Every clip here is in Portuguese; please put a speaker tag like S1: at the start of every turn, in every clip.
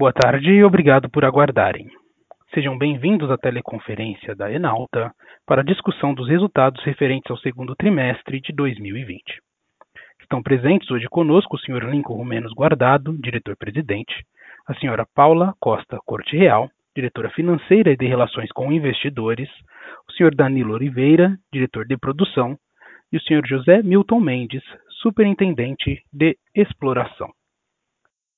S1: Boa tarde e obrigado por aguardarem. Sejam bem-vindos à teleconferência da Enalta para a discussão dos resultados referentes ao segundo trimestre de 2020. Estão presentes hoje conosco o Sr. Lincoln Rumenos Guardado, diretor-presidente, a Sra. Paula Costa Corte Real, diretora financeira e de Relações com Investidores, o Sr. Danilo Oliveira, diretor de produção, e o Sr. José Milton Mendes, superintendente de exploração.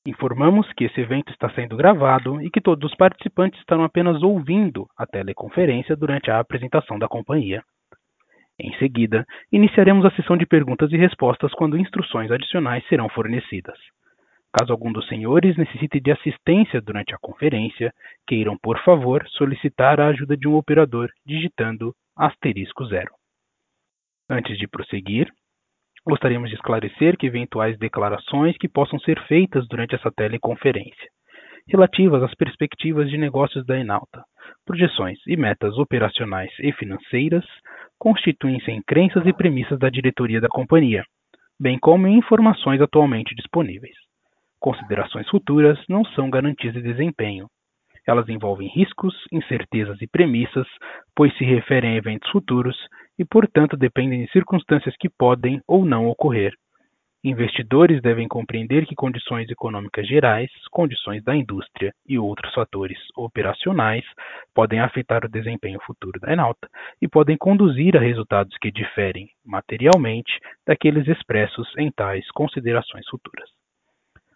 S1: Informamos que esse evento está sendo gravado e que todos os participantes estarão apenas ouvindo a teleconferência durante a apresentação da companhia. Em seguida, iniciaremos a sessão de perguntas e respostas quando instruções adicionais serão fornecidas. Caso algum dos senhores necessite de assistência durante a conferência, queiram, por favor, solicitar a ajuda de um operador digitando asterisco zero. Antes de prosseguir, Gostaríamos de esclarecer que eventuais declarações que possam ser feitas durante essa teleconferência, relativas às perspectivas de negócios da Enalta, projeções e metas operacionais e financeiras, constituem-se em crenças e premissas da diretoria da companhia, bem como em informações atualmente disponíveis. Considerações futuras não são garantias de desempenho. Elas envolvem riscos, incertezas e premissas, pois se referem a eventos futuros e, portanto, dependem de circunstâncias que podem ou não ocorrer. Investidores devem compreender que condições econômicas gerais, condições da indústria e outros fatores operacionais podem afetar o desempenho futuro da Enalta e podem conduzir a resultados que diferem materialmente daqueles expressos em tais considerações futuras.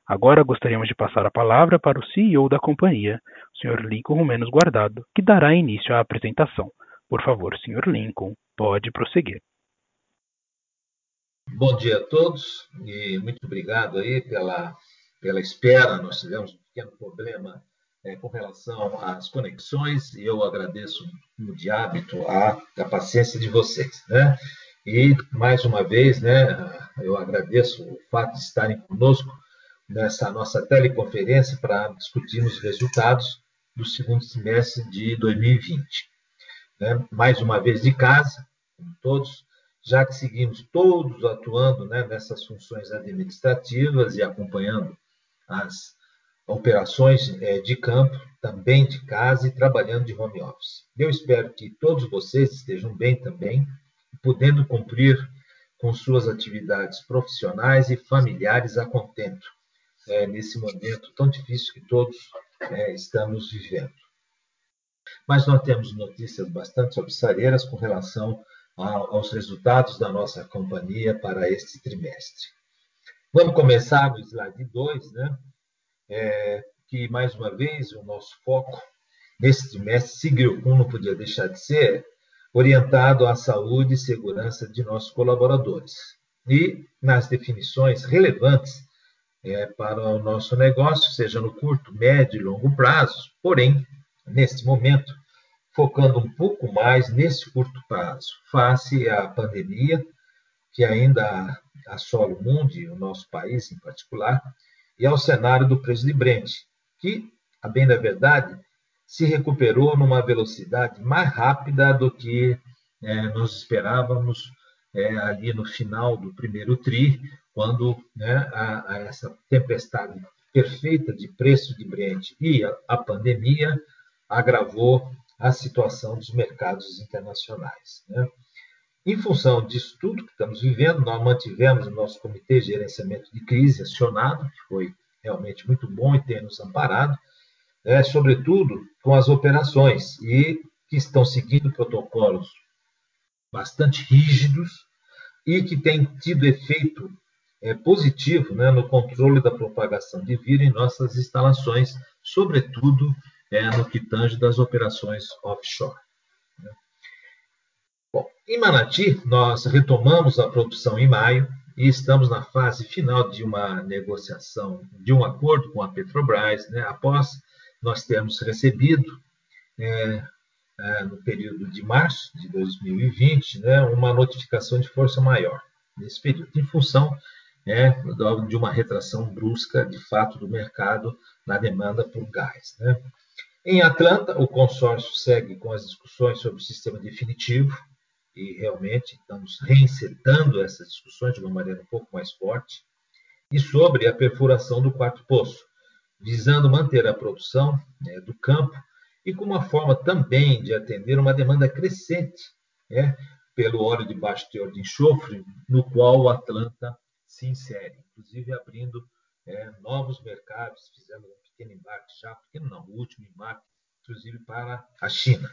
S1: Agora gostaríamos de passar a palavra para o CEO da companhia, o Sr. Lincoln Rumenos Guardado, que dará início à apresentação. Por favor, Sr. Lincoln, pode prosseguir.
S2: Bom dia a todos e muito obrigado aí pela, pela espera. Nós tivemos um pequeno problema é, com relação às conexões e eu agradeço, de hábito, a, a paciência de vocês. Né? E, mais uma vez, né, eu agradeço o fato de estarem conosco nessa nossa teleconferência para discutirmos os resultados do segundo semestre de 2020 né, mais uma vez de casa, como todos, já que seguimos todos atuando né, nessas funções administrativas e acompanhando as operações é, de campo, também de casa e trabalhando de home office. Eu espero que todos vocês estejam bem também, podendo cumprir com suas atividades profissionais e familiares a contento, é, nesse momento tão difícil que todos é, estamos vivendo mas nós temos notícias bastante obsareiras com relação aos resultados da nossa companhia para este trimestre. Vamos começar no slide 2, né? É, que, mais uma vez, o nosso foco nesse trimestre seguiu, como não podia deixar de ser, orientado à saúde e segurança de nossos colaboradores. E nas definições relevantes é, para o nosso negócio, seja no curto, médio e longo prazo, porém, neste momento, focando um pouco mais nesse curto prazo, face à pandemia que ainda assola o mundo e o nosso país em particular, e ao cenário do preço de Brent, que, a bem da verdade, se recuperou numa velocidade mais rápida do que é, nós esperávamos é, ali no final do primeiro TRI, quando né, a, a essa tempestade perfeita de preço de Brent e a, a pandemia agravou a situação dos mercados internacionais. Né? Em função disso tudo que estamos vivendo, nós mantivemos o nosso Comitê de Gerenciamento de Crise acionado, que foi realmente muito bom e tem nos amparado, é, sobretudo com as operações, e que estão seguindo protocolos bastante rígidos e que têm tido efeito é, positivo né, no controle da propagação de vírus em nossas instalações, sobretudo é, no que tange das operações offshore. Né? Bom, em Manati, nós retomamos a produção em maio e estamos na fase final de uma negociação, de um acordo com a Petrobras, né, após nós termos recebido, é, é, no período de março de 2020, né, uma notificação de força maior nesse período, em função é, de uma retração brusca, de fato, do mercado na demanda por gás. Né? Em Atlanta, o consórcio segue com as discussões sobre o sistema definitivo e realmente estamos reinsertando essas discussões de uma maneira um pouco mais forte e sobre a perfuração do quarto poço, visando manter a produção né, do campo e com uma forma também de atender uma demanda crescente né, pelo óleo de baixo teor de enxofre, no qual o Atlanta se insere, inclusive abrindo é, novos mercados, fizemos um pequeno embarque já, pequeno não, o último embarque, inclusive para a China.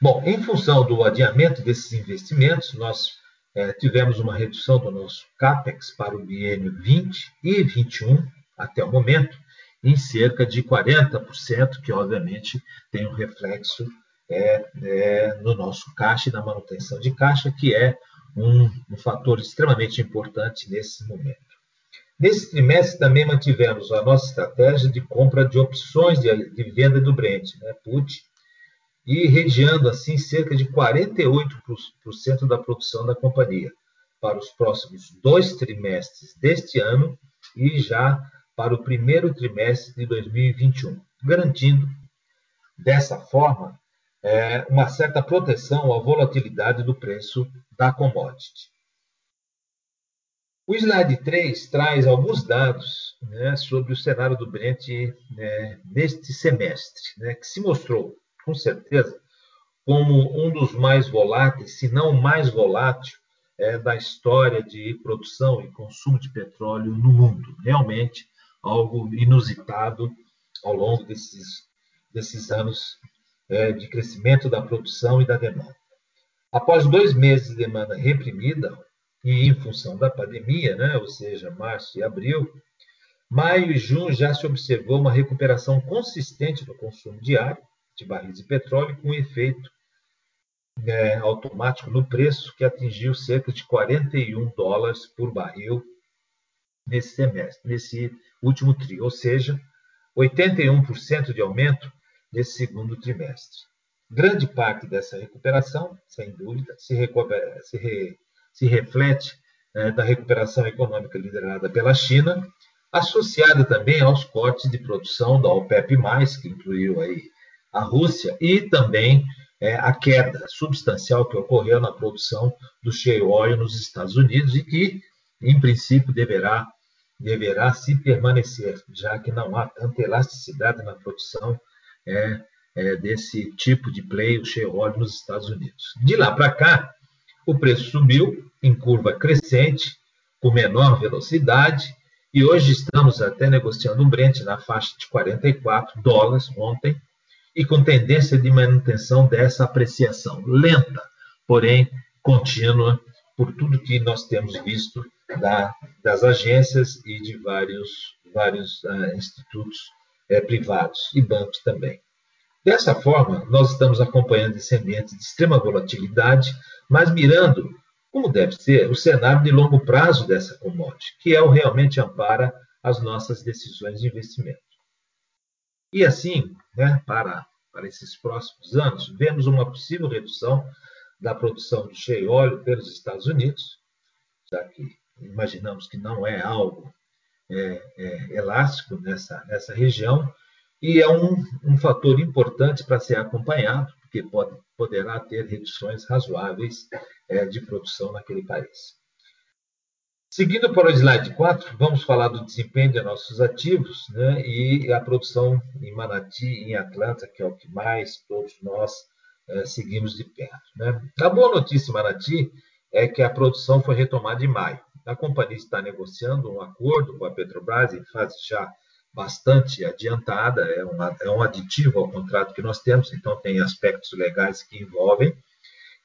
S2: Bom, em função do adiamento desses investimentos, nós é, tivemos uma redução do nosso CAPEX para o biênio 20 e 21 até o momento, em cerca de 40%, que obviamente tem um reflexo é, é, no nosso caixa e na manutenção de caixa, que é um, um fator extremamente importante nesse momento. Nesse trimestre também mantivemos a nossa estratégia de compra de opções de, de venda do Brent, né, put, e regiando assim cerca de 48% da produção da companhia para os próximos dois trimestres deste ano e já para o primeiro trimestre de 2021, garantindo dessa forma é, uma certa proteção à volatilidade do preço da commodity. O slide 3 traz alguns dados né, sobre o cenário do Brent né, neste semestre, né, que se mostrou com certeza, como um dos mais voláteis, se não o mais volátil, é, da história de produção e consumo de petróleo no mundo. Realmente algo inusitado ao longo desses, desses anos é, de crescimento da produção e da demanda. Após dois meses de demanda reprimida, e em função da pandemia, né, ou seja, março e abril, maio e junho já se observou uma recuperação consistente do consumo diário, de barris de petróleo com efeito é, automático no preço, que atingiu cerca de 41 dólares por barril nesse semestre, nesse último tri, ou seja, 81% de aumento nesse segundo trimestre. Grande parte dessa recuperação, sem dúvida, se, recupera, se, re, se reflete é, da recuperação econômica liderada pela China, associada também aos cortes de produção da OPEP+, que incluiu aí a Rússia e também é, a queda substancial que ocorreu na produção do shale oil nos Estados Unidos e que, em princípio, deverá, deverá se permanecer, já que não há tanta elasticidade na produção é, desse tipo de play, o shale oil nos Estados Unidos. De lá para cá, o preço subiu em curva crescente, com menor velocidade, e hoje estamos até negociando um Brent na faixa de 44 dólares ontem, e com tendência de manutenção dessa apreciação lenta, porém contínua, por tudo que nós temos visto da, das agências e de vários, vários uh, institutos uh, privados e bancos também. Dessa forma, nós estamos acompanhando esse ambiente de extrema volatilidade, mas mirando, como deve ser, o cenário de longo prazo dessa commodity, que é o realmente ampara as nossas decisões de investimento. E assim, né, para, para esses próximos anos, vemos uma possível redução da produção de shale óleo pelos Estados Unidos, já que imaginamos que não é algo é, é, elástico nessa, nessa região, e é um, um fator importante para ser acompanhado, porque pode, poderá ter reduções razoáveis é, de produção naquele país. Seguindo para o slide 4, vamos falar do desempenho de nossos ativos né, e a produção em Manati em Atlanta, que é o que mais todos nós é, seguimos de perto. Né. A boa notícia em Manati é que a produção foi retomada em maio. A companhia está negociando um acordo com a Petrobras em fase já bastante adiantada, é, uma, é um aditivo ao contrato que nós temos, então tem aspectos legais que envolvem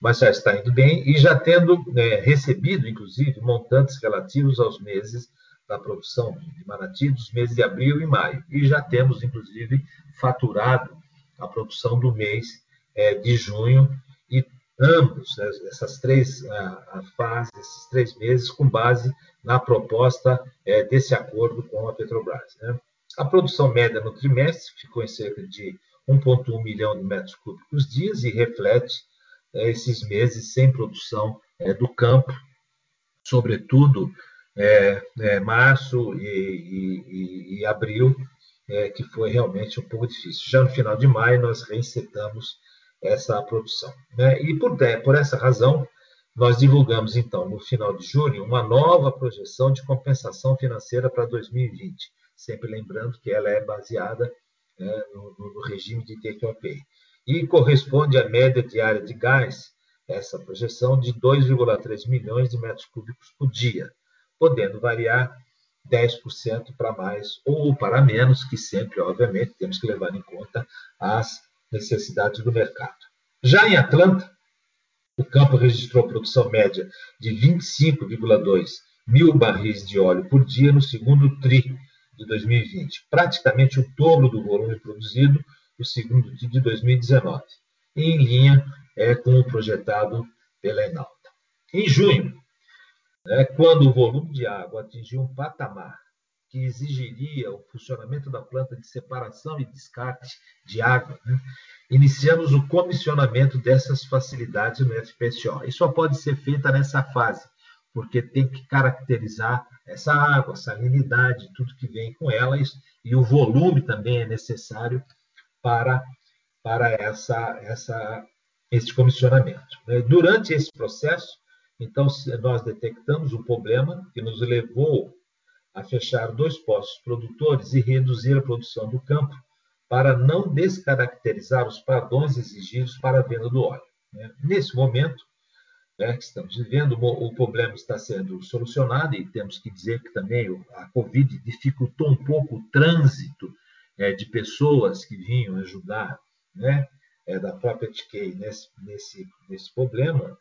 S2: mas já está indo bem e já tendo né, recebido, inclusive, montantes relativos aos meses da produção de Manati dos meses de abril e maio. E já temos, inclusive, faturado a produção do mês é, de junho e ambos, né, essas três a, fases, esses três meses, com base na proposta é, desse acordo com a Petrobras. Né. A produção média no trimestre ficou em cerca de 1,1 milhão de metros cúbicos dias e reflete é, esses meses sem produção é, do campo, sobretudo é, março e, e, e abril, que foi realmente um pouco difícil. Já no final de maio, nós reinsetamos essa produção. Né? E por, por essa razão, nós divulgamos, então, no final de julho, uma nova projeção de compensação financeira para 2020, sempre lembrando que ela é baseada né, no, no, regime de take-or-pay. E corresponde à média diária de gás, essa projeção, de 2,3 milhões de metros cúbicos por dia, podendo variar 10% para mais ou para menos, que sempre, obviamente, temos que levar em conta as necessidades do mercado. Já em Atlanta, o campo registrou produção média de 25,2 mil barris de óleo por dia no segundo TRI de 2020, praticamente o dobro do volume produzido no segundo TRI de 2019, em linha é, com o projetado pela Enalta. Em junho, né, quando o volume de água atingiu um patamar que exigiria o funcionamento da planta de separação e descarte de água, né, iniciamos o comissionamento dessas facilidades no FPSO. E só pode ser feita nessa fase, porque tem que caracterizar essa água, salinidade, tudo que vem com ela, e o volume também é necessário para, para essa, essa, esse comissionamento. Né. Durante esse processo, então, nós detectamos um problema que nos levou a fechar dois postos produtores e reduzir a produção do campo para não descaracterizar os padrões exigidos para a venda do óleo. Né. Nesse momento né, que estamos vivendo, o problema está sendo solucionado e temos que dizer que também a Covid dificultou um pouco o trânsito é, de pessoas que vinham ajudar né, é, da própria TK nesse, nesse, nesse problema,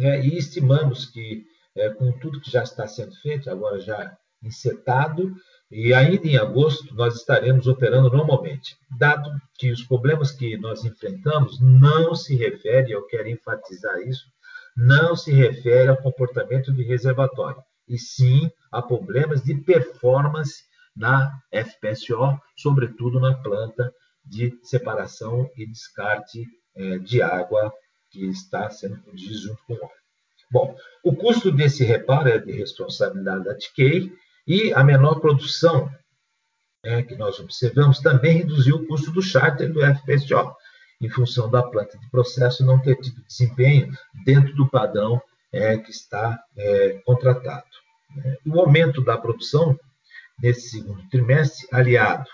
S2: é, e estimamos que, é, com tudo que já está sendo feito, agora já insetado, e ainda em agosto nós estaremos operando normalmente, dado que os problemas que nós enfrentamos não se referem, eu quero enfatizar isso, não se refere ao comportamento de reservatório, e sim a problemas de performance na FPSO, sobretudo na planta de separação e descarte é, de água que está sendo produzido junto com o óleo. Bom, o custo desse reparo é de responsabilidade da TK e a menor produção é, que nós observamos também reduziu o custo do charter do FPSO, em função da planta de processo não ter tido desempenho dentro do padrão é, que está é, contratado. O aumento da produção nesse segundo trimestre, aliado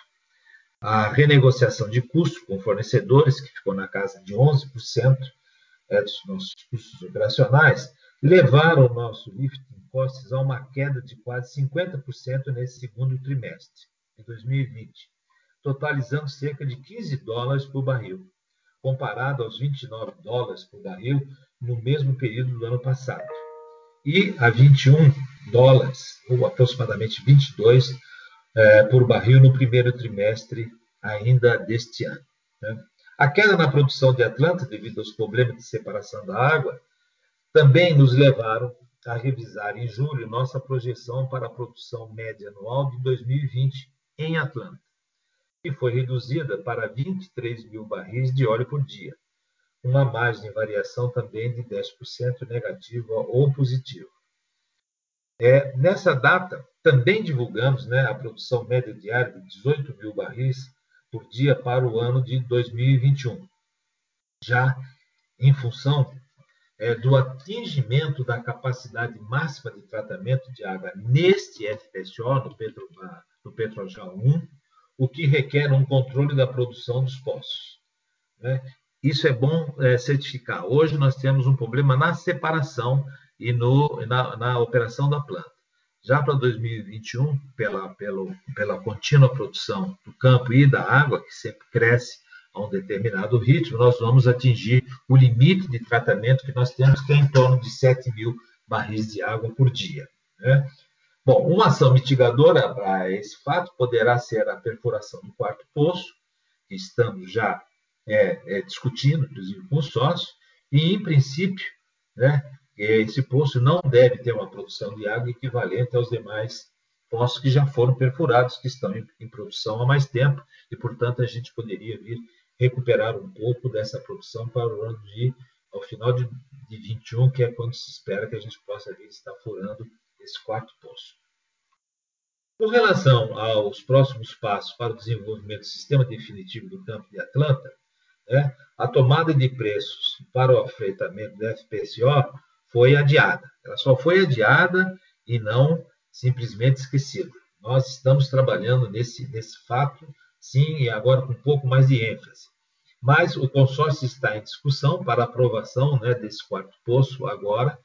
S2: à renegociação de custos com fornecedores, que ficou na casa de 11%, é, dos nossos custos operacionais, levaram o nosso lifting costs a uma queda de quase 50% nesse segundo trimestre de 2020, totalizando cerca de 15 dólares por barril, comparado aos 29 dólares por barril no mesmo período do ano passado, e a 21 dólares, ou aproximadamente 22 eh, por barril no primeiro trimestre ainda deste ano. Né? A queda na produção de Atlanta, devido aos problemas de separação da água, também nos levaram a revisar em julho nossa projeção para a produção média anual de 2020 em Atlanta, que foi reduzida para 23 mil barris de óleo por dia, uma margem de variação também de 10% negativa ou positiva. É, nessa data, também divulgamos né, a produção média diária de 18 mil barris por dia para o ano de 2021, já em função é, do atingimento da capacidade máxima de tratamento de água neste FPSO, no, Petro, no Petrojal 1, o que requer um controle da produção dos poços. Né? Isso é bom é, certificar. Hoje nós temos um problema na separação e no, na, na operação da planta. Já para 2021, pela, pela, pela contínua produção do campo e da água, que sempre cresce a um determinado ritmo, nós vamos atingir o limite de tratamento que nós temos, que é em torno de 7 mil barris de água por dia. Né? Bom, uma ação mitigadora a esse fato poderá ser a perfuração do quarto poço, que estamos já é, é, discutindo, inclusive com os sócios, e, em princípio, né, esse poço não deve ter uma produção de água equivalente aos demais poços que já foram perfurados, que estão em, em produção há mais tempo, e, portanto, a gente poderia vir recuperar um pouco dessa produção para o ano de, ao final de, de 21, que é quando se espera que a gente possa vir estar furando esse quarto poço. Com relação aos próximos passos para o desenvolvimento do sistema definitivo do campo de Atlanta, né, a tomada de preços para o afreitamento do FPSO foi adiada. Ela só foi adiada e não simplesmente esquecida. Nós estamos trabalhando nesse, nesse fato, sim, e agora com um pouco mais de ênfase. Mas o consórcio está em discussão para aprovação né, desse quarto poço agora,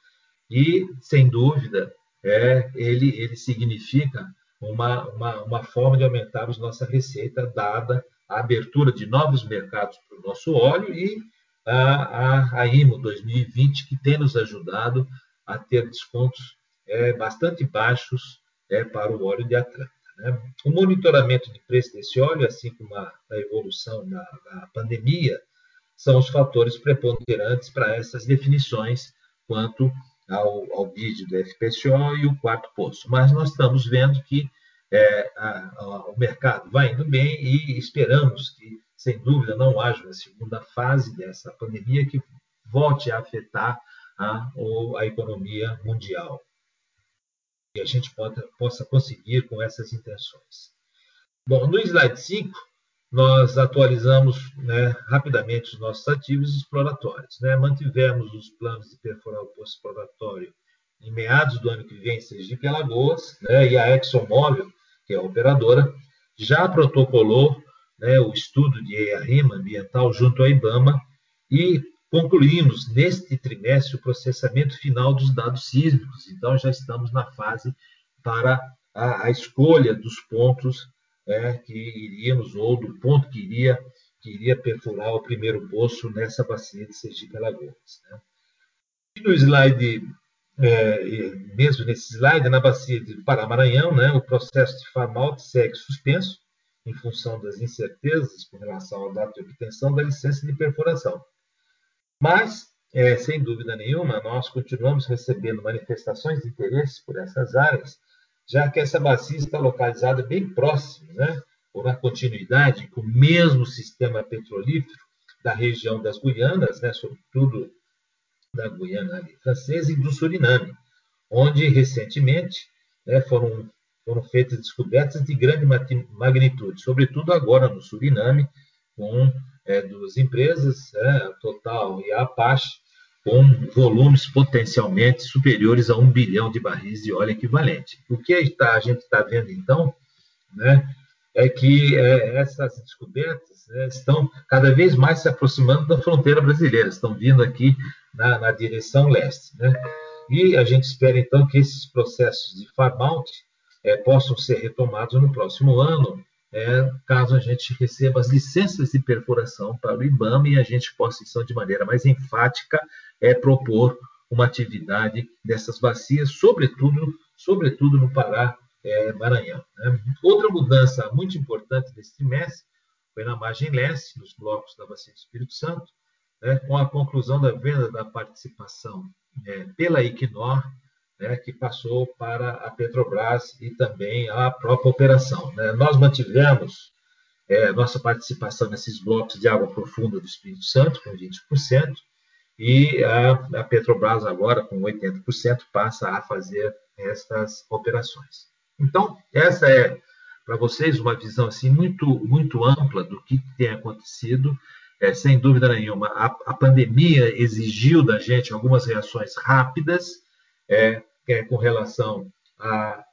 S2: e, sem dúvida, é, ele, ele significa uma, uma, uma forma de aumentarmos nossa receita, dada a abertura de novos mercados para o nosso óleo e a, a, a IMO 2020, que tem nos ajudado a ter descontos é, bastante baixos é, para o óleo de Atlanta. Né? O monitoramento de preço desse óleo, assim como a, a evolução da, da pandemia, são os fatores preponderantes para essas definições quanto ao, ao bid do FPCO e o quarto poço. Mas nós estamos vendo que é, a, a, o mercado vai indo bem e esperamos que, sem dúvida, não haja uma segunda fase dessa pandemia que volte a afetar a, a economia mundial. E a gente pode, possa conseguir com essas intenções. Bom, no slide 5, nós atualizamos né, rapidamente os nossos ativos exploratórios. Né? Mantivemos os planos de perfurar o poço exploratório em meados do ano que vem em Sergipe e Alagoas, né? e a ExxonMobil, que é a operadora, já protocolou né, o estudo de arrima ambiental junto à IBAMA e concluímos neste trimestre o processamento final dos dados sísmicos. Então, já estamos na fase para a, a escolha dos pontos é, que iríamos, ou do ponto que iria, que iria perfurar o primeiro poço nessa bacia de Sergipe Alagoas. Né? E no slide, é, mesmo nesse slide, na bacia do Pará-Maranhão, né, o processo de farm-out segue suspenso em função das incertezas com relação à data de obtenção da licença de perfuração. Mas, é, sem dúvida nenhuma, nós continuamos recebendo manifestações de interesse por essas áreas, já que essa bacia está localizada bem próximo, né, ou na continuidade com o mesmo sistema petrolífero da região das Guianas, né, sobretudo da Guiana francesa e do Suriname, onde recentemente né, foram, foram feitas descobertas de grande magnitude, sobretudo agora no Suriname, com é, duas empresas, é, a Total e a Apache, com volumes potencialmente superiores a um bilhão de barris de óleo equivalente. O que a gente está vendo, então, né, é que é, essas descobertas né, estão cada vez mais se aproximando da fronteira brasileira, estão vindo aqui na, na direção leste. Né? E a gente espera, então, que esses processos de farm-out é, possam ser retomados no próximo ano, é, caso a gente receba as licenças de perfuração para o IBAMA e a gente possa, então, de maneira mais enfática, é, propor uma atividade dessas bacias, sobretudo, sobretudo no Pará, é, Maranhão. Né? Outra mudança muito importante nesse trimestre foi na margem leste, nos blocos da Bacia do Espírito Santo, né, com a conclusão da venda da participação é, pela Equinor né, que passou para a Petrobras e também a própria operação. Né? Nós mantivemos é, nossa participação nesses blocos de água profunda do Espírito Santo, com 20%, e a, a Petrobras agora, com 80%, passa a fazer estas operações. Então, essa é para vocês uma visão assim muito muito ampla do que tem acontecido. É, sem dúvida nenhuma, a, a pandemia exigiu da gente algumas reações rápidas, é, é, com relação à,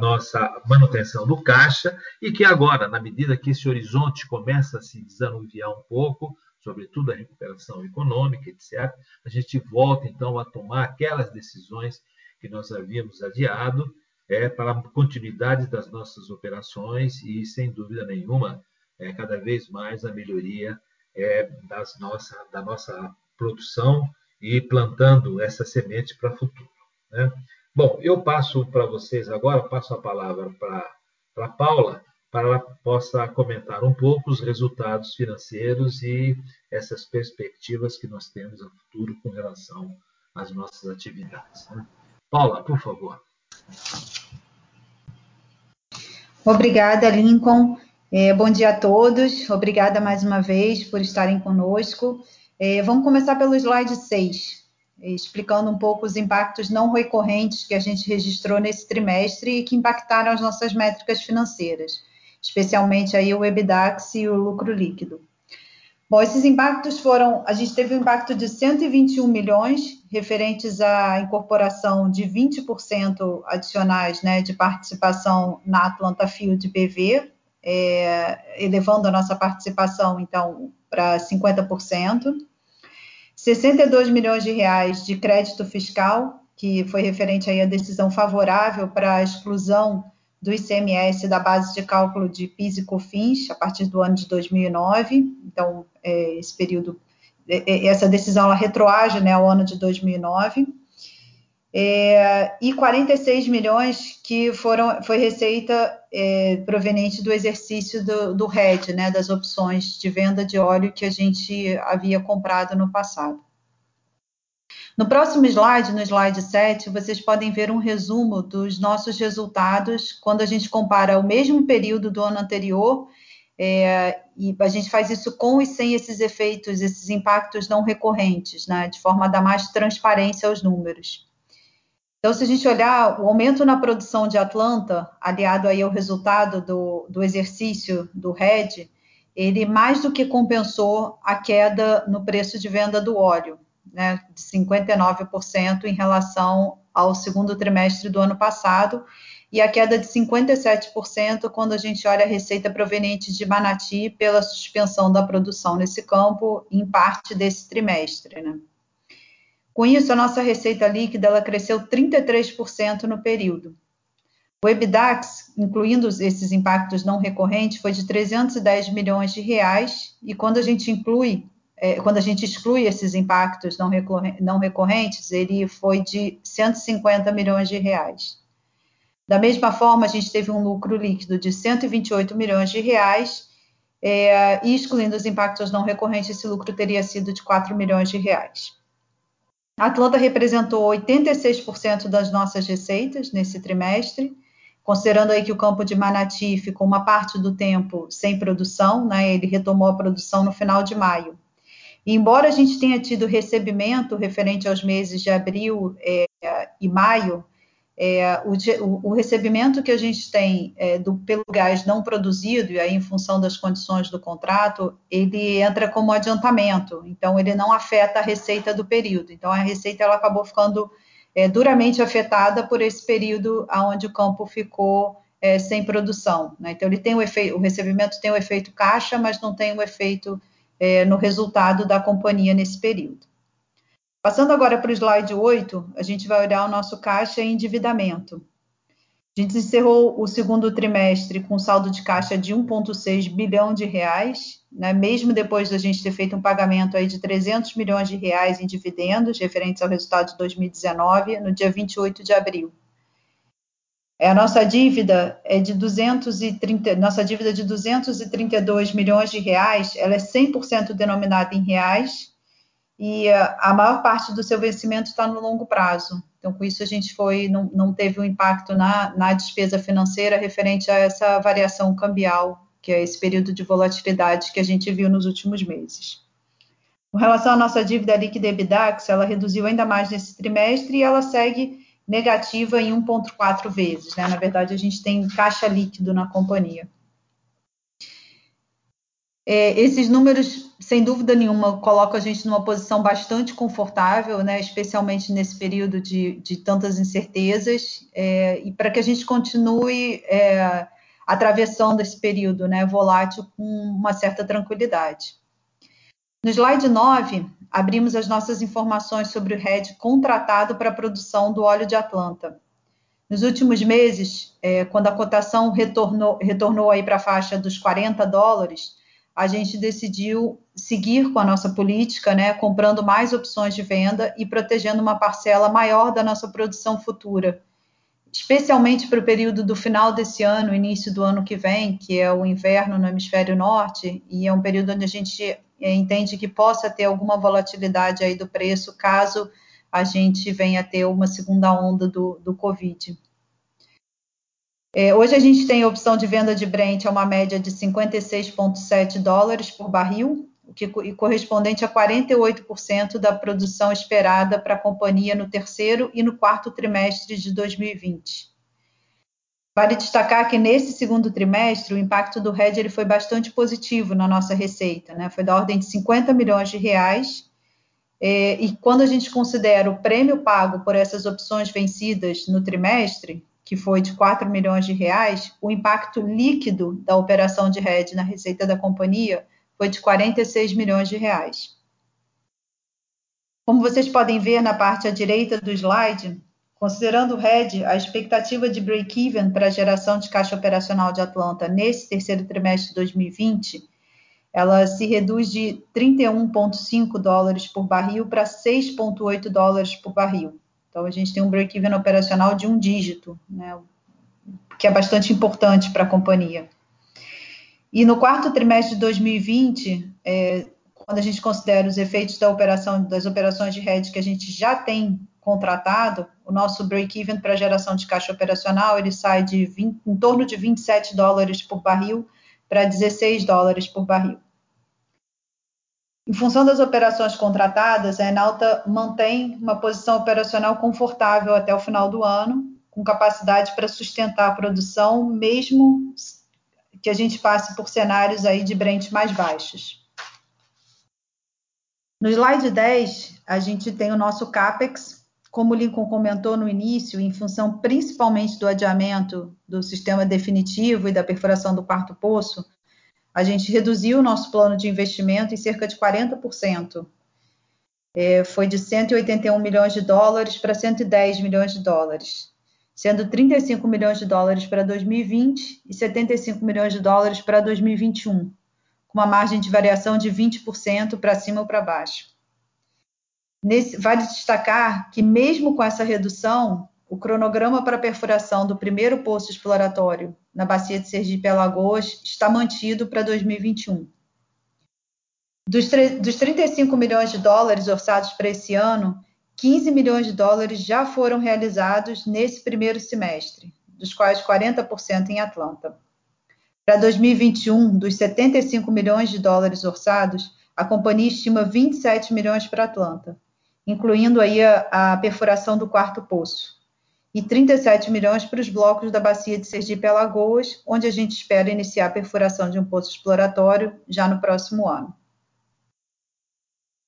S2: nossa manutenção do caixa, e que agora, na medida que esse horizonte começa a se desanuviar um pouco, sobretudo a recuperação econômica, etc., a gente volta então a tomar aquelas decisões que nós havíamos adiado é, para a continuidade das nossas operações e, sem dúvida nenhuma, é, cada vez mais a melhoria é, das nossa, da nossa produção e plantando essa semente para o futuro. Né? Bom, eu passo para vocês agora, passo a palavra para a Paula, para ela possa comentar um pouco os resultados financeiros e essas perspectivas que nós temos a futuro com relação às nossas atividades. Né? Paula, por favor.
S3: Obrigada, Lincoln. É, bom dia a todos. Obrigada mais uma vez por estarem conosco. É, vamos começar pelo slide 6 explicando um pouco os impactos não recorrentes que a gente registrou nesse trimestre e que impactaram as nossas métricas financeiras, especialmente aí o EBITDAX e o lucro líquido. Bom, esses impactos foram, a gente teve um impacto de 121 milhões referentes à incorporação de 20% adicionais né, de participação na Atlanta Field BV, é, elevando a nossa participação, então, para 50%. 62 milhões de reais de crédito fiscal, que foi referente aí à decisão favorável para a exclusão do ICMS da base de cálculo de PIS e COFINS a partir do ano de 2009. Então, é, esse período, é, é, essa decisão ela retroage né, ao ano de 2009. É, e 46 milhões que foram foi receita é, proveniente do exercício do, RED, né, das opções de venda de óleo que a gente havia comprado no passado. No próximo slide, no slide 7, vocês podem ver um resumo dos nossos resultados quando a gente compara o mesmo período do ano anterior, é, e a gente faz isso com e sem esses efeitos, esses impactos não recorrentes, né, de forma a dar mais transparência aos números. Então, se a gente olhar o aumento na produção de Atlanta, aliado aí ao resultado do, do exercício do RED, ele mais do que compensou a queda no preço de venda do óleo né, de 59% em relação ao segundo trimestre do ano passado, e a queda de 57% quando a gente olha a receita proveniente de Manati pela suspensão da produção nesse campo em parte desse trimestre. Né? Com isso, a nossa receita líquida ela cresceu 33% no período. O EBITDAX, incluindo esses impactos não recorrentes, foi de 310 milhões de reais, e quando a gente inclui é, quando a gente exclui esses impactos não, não recorrentes, ele foi de 150 milhões de reais. Da mesma forma, a gente teve um lucro líquido de 128 milhões de reais, é, e excluindo os impactos não recorrentes, esse lucro teria sido de 4 milhões de reais. A Atlanta representou 86% das nossas receitas nesse trimestre, considerando aí que o campo de Manati ficou uma parte do tempo sem produção, né, ele retomou a produção no final de maio. E embora a gente tenha tido recebimento referente aos meses de abril é, e maio, é, o, o, recebimento que a gente tem é, do, pelo gás não produzido, e aí em função das condições do contrato, ele entra como adiantamento, então ele não afeta a receita do período. Então a receita ela acabou ficando é, duramente afetada por esse período onde o campo ficou é, sem produção. Né? Então ele tem o efeito, o recebimento tem o efeito caixa, mas não tem o efeito é, no resultado da companhia nesse período. Passando agora para o slide 8, a gente vai olhar o nosso caixa e endividamento. A gente encerrou o segundo trimestre com saldo de caixa de 1,6 bilhão de reais, né, mesmo depois da gente ter feito um pagamento aí de 300 milhões de reais em dividendos referentes ao resultado de 2019, no dia 28 de abril. É, a nossa dívida é de 230, nossa dívida de 232 milhões de reais, ela é 100% denominada em reais e a, maior parte do seu vencimento está no longo prazo. Então, com isso a gente foi não, não teve um impacto na, na despesa financeira referente a essa variação cambial, que é esse período de volatilidade que a gente viu nos últimos meses. Com relação à nossa dívida líquida EBITDAX, ela reduziu ainda mais nesse trimestre e ela segue negativa em 1,4 vezes. Né? Na verdade, a gente tem caixa líquido na companhia. É, esses números, sem dúvida nenhuma, colocam a gente numa posição bastante confortável, né? especialmente nesse período de, de tantas incertezas, é, e para que a gente continue é, atravessando esse período né, volátil com uma certa tranquilidade. No slide 9, abrimos as nossas informações sobre o RED contratado para a produção do óleo de Atlanta. Nos últimos meses, é, quando a cotação retornou, retornou para a faixa dos 40 dólares, a gente decidiu seguir com a nossa política, né, comprando mais opções de venda e protegendo uma parcela maior da nossa produção futura, especialmente para o período do final desse ano, início do ano que vem, que é o inverno no hemisfério norte, e é um período onde a gente é, entende que possa ter alguma volatilidade aí do preço caso a gente venha a ter uma segunda onda do, do Covid. É, hoje a gente tem a opção de venda de Brent a uma média de 56,7 dólares por barril, o que correspondente a 48% da produção esperada para a companhia no terceiro e no quarto trimestre de 2020. Vale destacar que nesse segundo trimestre o impacto do hedge ele foi bastante positivo na nossa receita, né? Foi da ordem de 50 milhões de reais. É, e quando a gente considera o prêmio pago por essas opções vencidas no trimestre, que foi de 4 milhões de reais, o impacto líquido da operação de hedge na receita da companhia foi de 46 milhões de reais. Como vocês podem ver na parte à direita do slide, Considerando o RED, a expectativa de break-even para a geração de caixa operacional de Atlanta nesse terceiro trimestre de 2020, ela se reduz de 31,5 dólares por barril para 6,8 dólares por barril. Então, a gente tem um break-even operacional de um dígito, né, que é bastante importante para a companhia. E no quarto trimestre de 2020, é, quando a gente considera os efeitos da operação, das operações de hedge que a gente já tem contratado, o nosso break-even para geração de caixa operacional ele sai de 20, em torno de 27 dólares por barril para 16 dólares por barril. Em função das operações contratadas, a Enalta mantém uma posição operacional confortável até o final do ano, com capacidade para sustentar a produção, mesmo que a gente passe por cenários aí de Brent mais baixos. No slide 10, a gente tem o nosso CAPEX, como o Lincoln comentou no início, em função principalmente do adiamento do sistema definitivo e da perfuração do quarto poço, a gente reduziu o nosso plano de investimento em cerca de 40%. É, foi de 181 milhões de dólares para 110 milhões de dólares, sendo 35 milhões de dólares para 2020 e 75 milhões de dólares para 2021, com uma margem de variação de 20% para cima ou para baixo. Nesse, vale destacar que, mesmo com essa redução, o cronograma para perfuração do primeiro poço exploratório na bacia de Sergipe Alagoas está mantido para 2021. Dos, dos 35 milhões de dólares orçados para esse ano, 15 milhões de dólares já foram realizados nesse primeiro semestre, dos quais 40% em Atlanta. Para 2021, dos 75 milhões de dólares orçados, a companhia estima 27 milhões para Atlanta, incluindo aí a, a perfuração do quarto poço, e 37 milhões para os blocos da bacia de Sergipe Alagoas, onde a gente espera iniciar a perfuração de um poço exploratório já no próximo ano.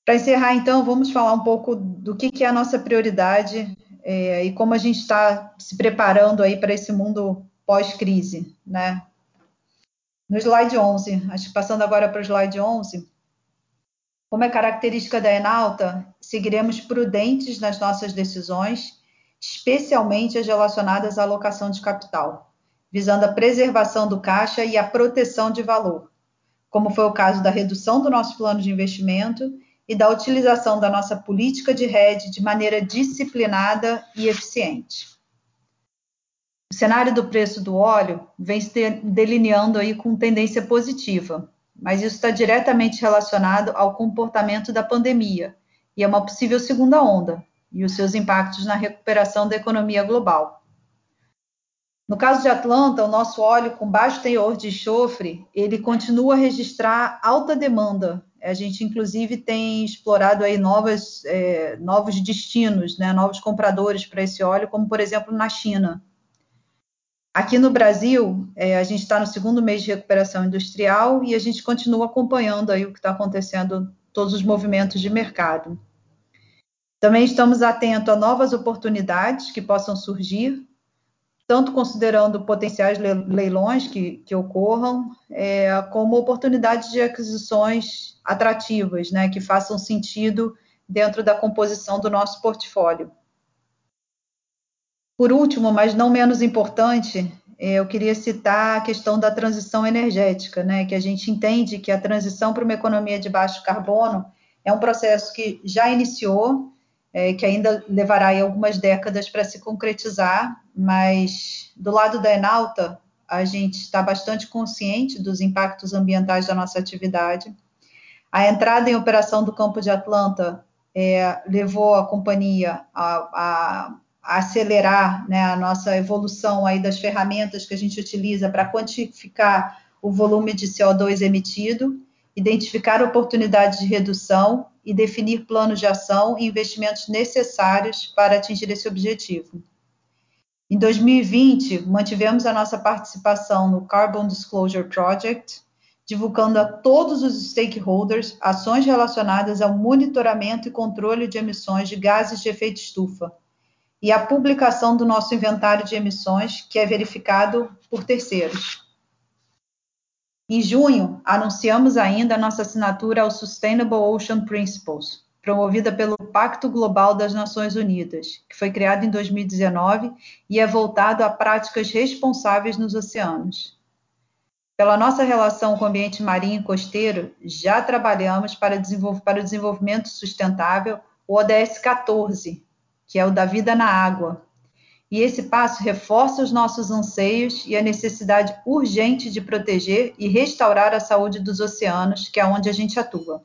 S3: Para encerrar, então, vamos falar um pouco do que, que é a nossa prioridade é, e como a gente está se preparando aí para esse mundo pós-crise, né? No slide 11, acho que passando agora para o slide 11, como é característica da Enalta, seguiremos prudentes nas nossas decisões, especialmente as relacionadas à alocação de capital, visando a preservação do caixa e a proteção de valor, como foi o caso da redução do nosso plano de investimento e da utilização da nossa política de rede de maneira disciplinada e eficiente. O cenário do preço do óleo vem se delineando aí com tendência positiva, mas isso está diretamente relacionado ao comportamento da pandemia e a uma possível segunda onda e os seus impactos na recuperação da economia global. No caso de Atlanta, o nosso óleo com baixo teor de enxofre, ele continua a registrar alta demanda. A gente, inclusive, tem explorado aí novas, é, novos destinos, né, novos compradores para esse óleo, como, por exemplo, na China. Aqui no Brasil, é, a gente está no segundo mês de recuperação industrial e a gente continua acompanhando aí o que está acontecendo, todos os movimentos de mercado. Também estamos atentos a novas oportunidades que possam surgir, tanto considerando potenciais leilões que, que ocorram, é, como oportunidades de aquisições atrativas, né, que façam sentido dentro da composição do nosso portfólio. Por último, mas não menos importante, é, eu queria citar a questão da transição energética, né? Que a gente entende que a transição para uma economia de baixo carbono é um processo que já iniciou, é, que ainda levará algumas décadas para se concretizar, mas do lado da Enalta, a gente está bastante consciente dos impactos ambientais da nossa atividade. A entrada em operação do campo de Atlanta é, levou a companhia a, a acelerar né, a nossa evolução aí das ferramentas que a gente utiliza para quantificar o volume de CO2 emitido, identificar oportunidades de redução e definir planos de ação e investimentos necessários para atingir esse objetivo. Em 2020, mantivemos a nossa participação no Carbon Disclosure Project, divulgando a todos os stakeholders ações relacionadas ao monitoramento e controle de emissões de gases de efeito estufa e a publicação do nosso inventário de emissões, que é verificado por terceiros. Em junho, anunciamos ainda a nossa assinatura ao Sustainable Ocean Principles, promovida pelo Pacto Global das Nações Unidas, que foi criado em 2019 e é voltado a práticas responsáveis nos oceanos. Pela nossa relação com o ambiente marinho e costeiro, já trabalhamos para, para o desenvolvimento sustentável, o ODS 14, que é o da vida na água. E esse passo reforça os nossos anseios e a necessidade urgente de proteger e restaurar a saúde dos oceanos, que é onde a gente atua.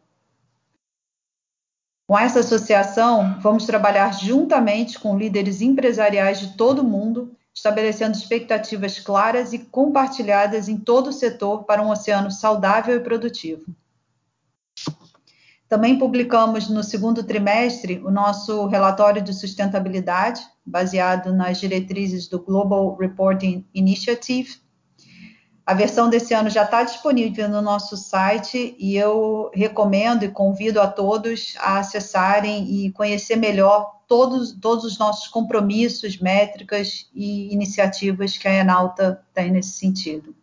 S3: Com essa associação, vamos trabalhar juntamente com líderes empresariais de todo o mundo estabelecendo expectativas claras e compartilhadas em todo o setor para um oceano saudável e produtivo. Também publicamos no segundo trimestre o nosso relatório de sustentabilidade, baseado nas diretrizes do Global Reporting Initiative, a versão desse ano já está disponível no nosso site e eu recomendo e convido a todos a acessarem e conhecer melhor todos, todos os nossos compromissos, métricas e iniciativas que a Enalta tem nesse sentido.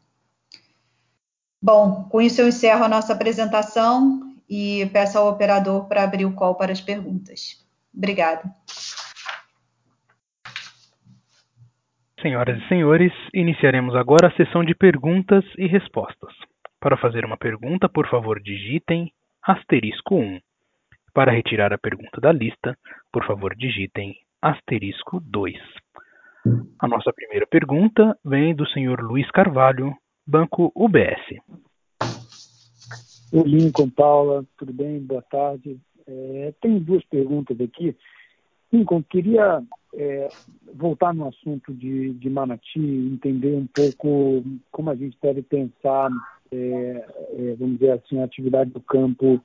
S3: Bom, com isso eu encerro a nossa apresentação e peço ao operador para abrir o call para as perguntas. Obrigada.
S1: Senhoras e senhores, iniciaremos agora a sessão de perguntas e respostas. Para fazer uma pergunta, por favor, digitem asterisco 1. Para retirar a pergunta da lista, por favor, digitem asterisco 2. A nossa primeira pergunta vem do senhor Luiz Carvalho, Banco UBS.
S4: Oi, Lincoln, Paula, tudo bem? Boa tarde. É, tenho duas perguntas aqui. Lincoln, queria é, voltar no assunto de, de Manati, entender um pouco como a gente deve pensar, é, é, vamos dizer assim, a atividade do campo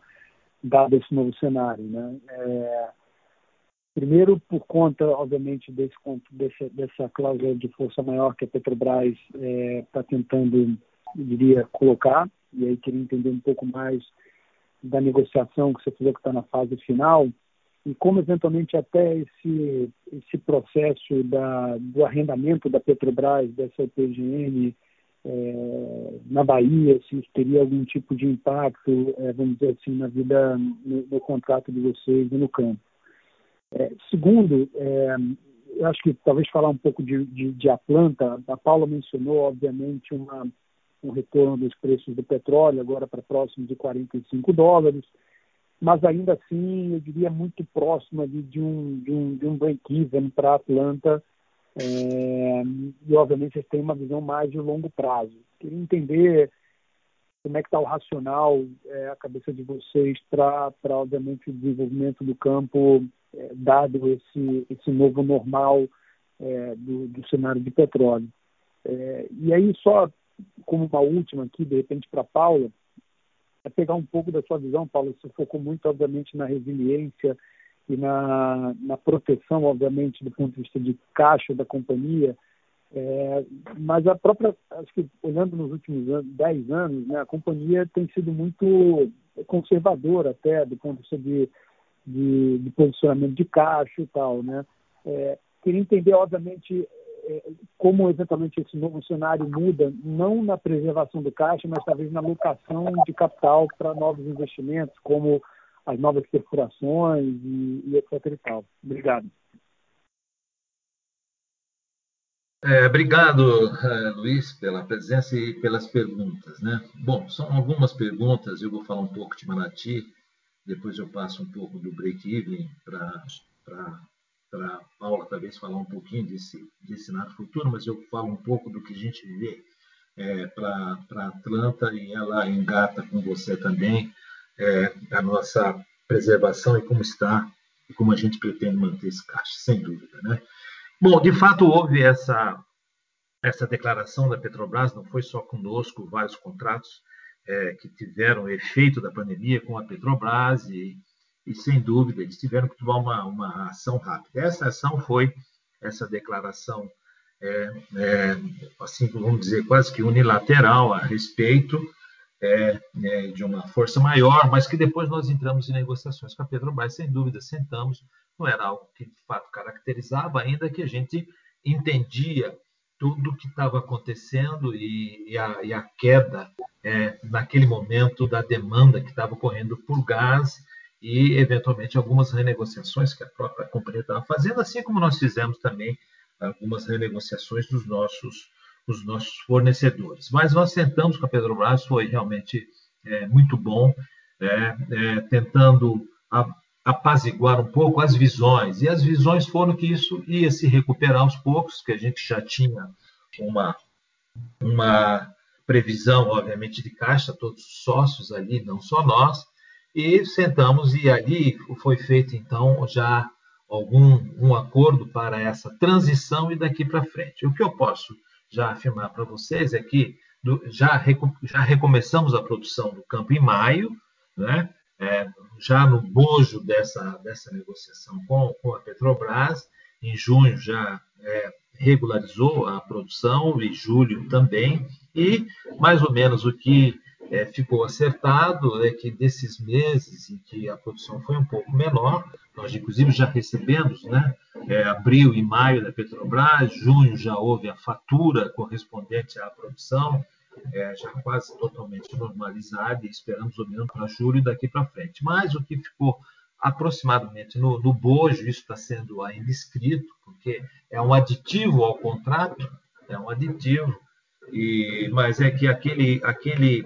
S4: dado esse novo cenário. Né? É, primeiro, por conta, obviamente, desse, desse, dessa cláusula de força maior que a Petrobras está é, tentando, diria, colocar, e aí queria entender um pouco mais da negociação que você falou que está na fase final, e como eventualmente até esse, esse processo da, do arrendamento da Petrobras, dessa PGN é, na Bahia, se isso teria algum tipo de impacto, é, vamos dizer assim, na vida, no, no contrato de vocês e no campo. É, segundo, é, eu acho que talvez falar um pouco de, de, de Atlanta, a Paula mencionou, obviamente, uma, um retorno dos preços do petróleo, agora para próximo de 45 dólares, mas ainda assim eu diria muito próximo ali de um, de um, de um break-even para a Atlanta é, e obviamente eles têm uma visão mais de longo prazo. Queria entender como é que está o racional, é, a cabeça de vocês para, obviamente, o desenvolvimento do campo, é, dado esse, esse novo normal é, do, do cenário de petróleo. É, e aí, só como uma última aqui, de repente, para a Paula, é pegar um pouco da sua visão, Paulo. Você focou muito, obviamente, na resiliência e na, na proteção, obviamente, do ponto de vista de caixa da companhia. É, mas a própria, acho que olhando nos últimos anos, 10 anos, né, a companhia tem sido muito conservadora até do ponto de vista de, de, de posicionamento de caixa e tal, né? É, queria entender, obviamente, como eventualmente esse novo cenário muda, não na preservação do caixa, mas talvez na alocação de capital para novos investimentos, como as novas corporações e, e etc. E tal. Obrigado.
S2: É, obrigado, eh, Luiz, pela presença e pelas perguntas. Né? Bom, são algumas perguntas, eu vou falar um pouco de Manati, depois eu passo um pouco do break-even para para a Paula talvez falar um pouquinho desse, desse cenário futuro, mas eu falo um pouco do que a gente vê é, para Atlanta e ela engata com você também é, a nossa preservação e como está e como a gente pretende manter esse caixa, sem dúvida. Né? Bom, de fato houve essa, essa declaração da Petrobras, não foi só conosco, vários contratos é, que tiveram efeito da pandemia com a Petrobras e e, sem dúvida, eles tiveram que tomar uma, uma ação rápida. Essa ação foi essa declaração é, é, assim, vamos dizer, quase que unilateral a respeito é, é, de uma força maior, mas que depois nós entramos em negociações com a Petrobras, sem dúvida, sentamos, não era algo que de fato caracterizava, ainda que a gente entendia tudo o que estava acontecendo e, e, a, e, a, queda é, naquele momento da demanda que estava ocorrendo por gás e, eventualmente, algumas renegociações que a própria companhia estava fazendo, assim como nós fizemos também algumas renegociações dos nossos, dos nossos fornecedores. Mas nós sentamos com a Petrobras, foi realmente é, muito bom, é, é, tentando apaziguar um pouco as visões. E as visões foram que isso ia se recuperar aos poucos, que a gente já tinha uma, uma previsão, obviamente, de caixa, todos os sócios ali, não só nós, e sentamos e ali foi feito, então, já algum um acordo para essa transição e daqui para frente. O que eu posso já afirmar para vocês é que do, já, já recomeçamos a produção do campo em maio, né? É, já no bojo dessa, dessa negociação com, com a Petrobras, em junho já é, regularizou a produção e julho também, e mais ou menos o que é, ficou acertado é que desses meses em que a produção foi um pouco menor, nós inclusive já recebemos, né, é, abril e maio da Petrobras, junho já houve a fatura correspondente à produção, é, já quase totalmente normalizada, e esperamos mesmo para julho e daqui para frente. Mas o que ficou aproximadamente no, no bojo, isso está sendo ainda escrito, porque é um aditivo ao contrato, é um aditivo, e, mas é que aquele, aquele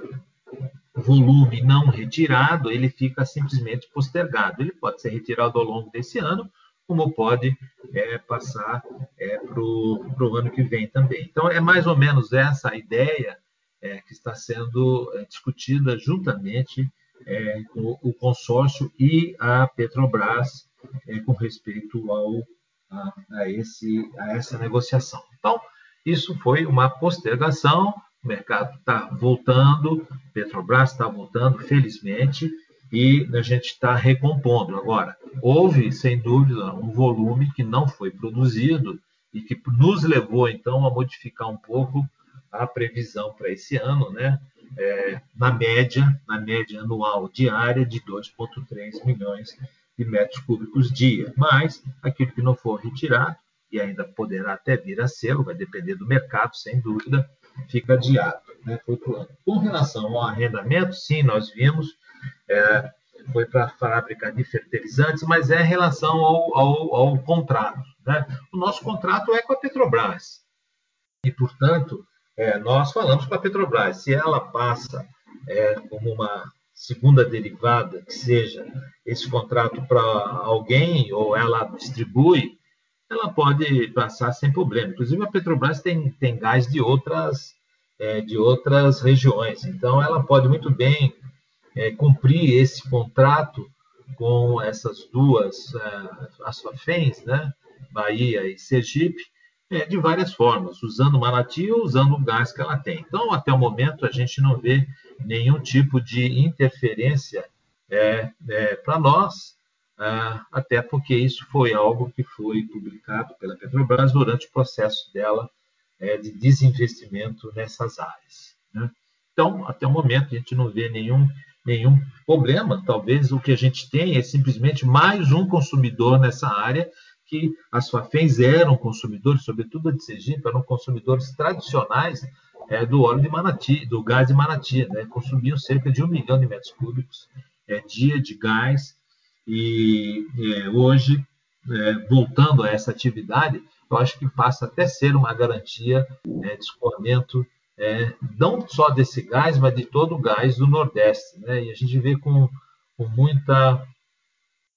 S2: volume não retirado, ele fica simplesmente postergado. Ele pode ser retirado ao longo desse ano, como pode é, passar é, para o ano que vem também. Então, é mais ou menos essa a ideia é, que está sendo é, discutida juntamente é, com o consórcio e a Petrobras é, com respeito ao, a, a, esse, a essa negociação. Então, isso foi uma postergação o mercado está voltando, Petrobras está voltando, felizmente, e a gente está recompondo. Agora, houve, sem dúvida, um volume que não foi produzido e que nos levou, então, a modificar um pouco a previsão para esse ano, né? É, na média, na média anual diária de 2,3 milhões de metros cúbicos dia. Mas aquilo que não for retirado, e ainda poderá até vir a ser, vai depender do mercado, sem dúvida, fica adiado né. Com relação ao arrendamento, sim, nós vimos, é, foi para a fábrica de fertilizantes, mas é em relação ao, ao, ao contrato. Né? O nosso contrato é com a Petrobras. E, portanto, é, nós falamos com a Petrobras. Se ela passa é, como uma segunda derivada, que seja esse contrato para alguém, ou ela distribui, ela pode passar sem problema. Inclusive, a Petrobras tem, tem gás de outras, é, de outras regiões, então ela pode muito bem é, cumprir esse contrato com essas duas é, as FAFENs, né, Bahia e Sergipe, é, de várias formas, usando Manati ou usando o gás que ela tem. Então, até o momento, a gente não vê nenhum tipo de interferência é, é, para nós até porque isso foi algo que foi publicado pela Petrobras durante o processo dela é, de desinvestimento nessas áreas. Né? Então, até o momento, a gente não vê nenhum, nenhum problema. Talvez o que a gente tem é simplesmente mais um consumidor nessa área, que as Fafens eram consumidores, sobretudo a de Sergipe, eram consumidores tradicionais é, do óleo de Manati, do gás de Manati, né? consumiam cerca de um milhão de metros cúbicos é, dia de gás e é, hoje, é, voltando a essa atividade, eu acho que passa até ser uma garantia é, de escoamento é, não só desse gás, mas de todo o gás do Nordeste. Né? E a gente vê com, com muita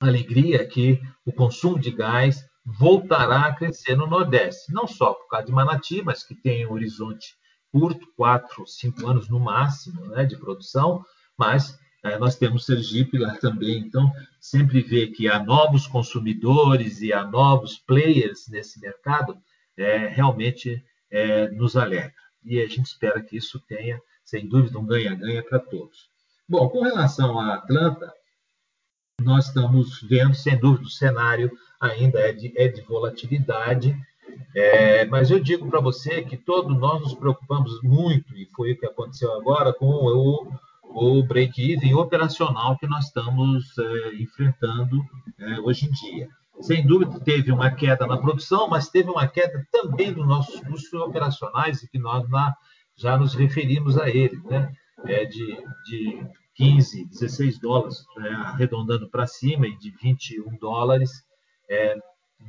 S2: alegria que o consumo de gás voltará a crescer no Nordeste, não só por causa de Manati, mas que tem um horizonte curto, quatro, cinco anos no máximo né, de produção, mas nós temos Sergipe lá também, então sempre ver que há novos consumidores e há novos players nesse mercado é, realmente é, nos alegra. E a gente espera que isso tenha, sem dúvida, um ganha-ganha para todos. Bom, com relação à Atlanta, nós estamos vendo, sem dúvida, o cenário ainda é de, é de volatilidade É, mas eu digo para você que todos nós nos preocupamos muito, e foi o que aconteceu agora com o, o break-even operacional que nós estamos é, enfrentando é, hoje em dia. Sem dúvida, teve uma queda na produção, mas teve uma queda também dos nossos custos operacionais, e que nós na, já nos referimos a ele, né? É de, de 15, 16 dólares, é, arredondando para cima, e de 21 dólares é,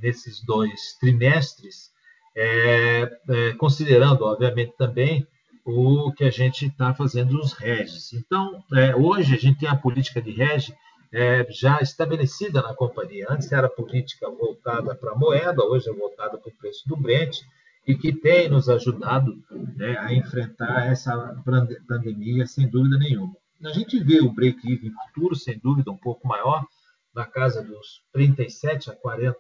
S2: nesses dois trimestres, é, é, considerando, obviamente, também o que a gente está fazendo os reges. Então, é, hoje a gente tem a política de rege é, já estabelecida na companhia. Antes era política voltada para a moeda, hoje é voltada para o preço do Brent, e que tem nos ajudado né, a enfrentar essa pandemia sem dúvida nenhuma. A gente vê o break-even futuro, sem dúvida, um pouco maior, na casa dos 37 a 40,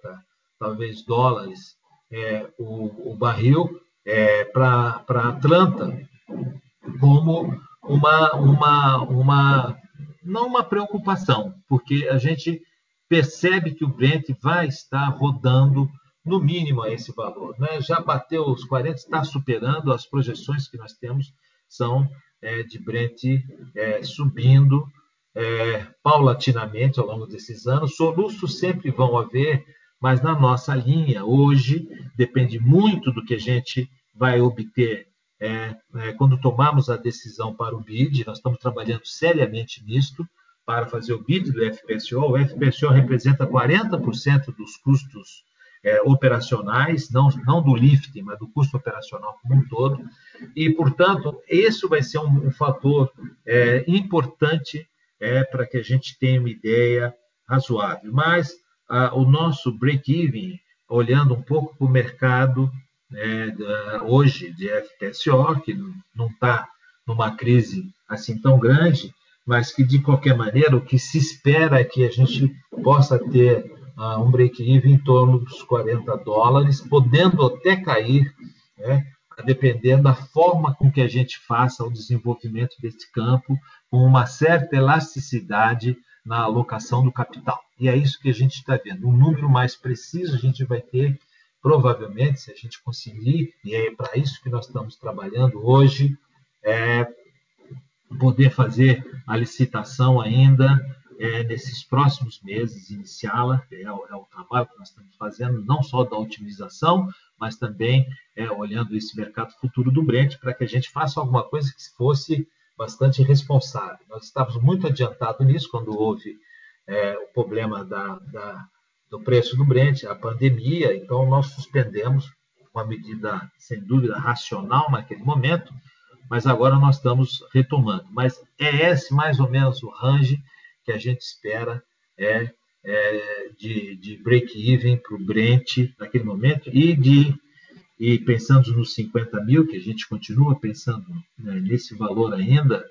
S2: talvez, dólares é, o, o, barril é, para Atlanta, como uma, uma, uma não uma preocupação, porque a gente percebe que o Brent vai estar rodando no mínimo a esse valor. Né? Já bateu os 40, está superando as projeções que nós temos, são é, de Brent é, subindo é, paulatinamente ao longo desses anos. Soluços sempre vão haver, mas na nossa linha, hoje, depende muito do que a gente vai obter é, é, quando tomamos a decisão para o BID, nós estamos trabalhando seriamente nisto, para fazer o BID do FPSO. O FPSO representa 40% dos custos é, operacionais, não, não do lifting, mas do custo operacional como um todo. E, portanto, isso vai ser um, um fator é, importante é, para que a gente tenha uma ideia razoável. Mas a, o nosso break-even, olhando um pouco para o mercado, né, hoje de FPSO, que não está numa crise assim tão grande, mas que, de qualquer maneira, o que se espera é que a gente possa ter uh, um break-even em torno dos 40 dólares, podendo até cair, né, dependendo da forma com que a gente faça o desenvolvimento desse campo, com uma certa elasticidade na alocação do capital. E é isso que a gente está vendo. Um número mais preciso a gente vai ter provavelmente, se a gente conseguir, e é para isso que nós estamos trabalhando hoje, é poder fazer a licitação ainda é, nesses próximos meses, iniciá-la, é, é, o trabalho que nós estamos fazendo, não só da otimização, mas também é, olhando esse mercado futuro do Brent, para que a gente faça alguma coisa que fosse bastante responsável. Nós estávamos muito adiantados nisso quando houve é, o problema da, da do preço do Brent, a pandemia, então nós suspendemos uma medida, sem dúvida, racional naquele momento, mas agora nós estamos retomando. Mas é esse mais ou menos o range que a gente espera é, é de, de break-even para o Brent naquele momento e de e pensando nos 50 mil, que a gente continua pensando né, nesse valor ainda,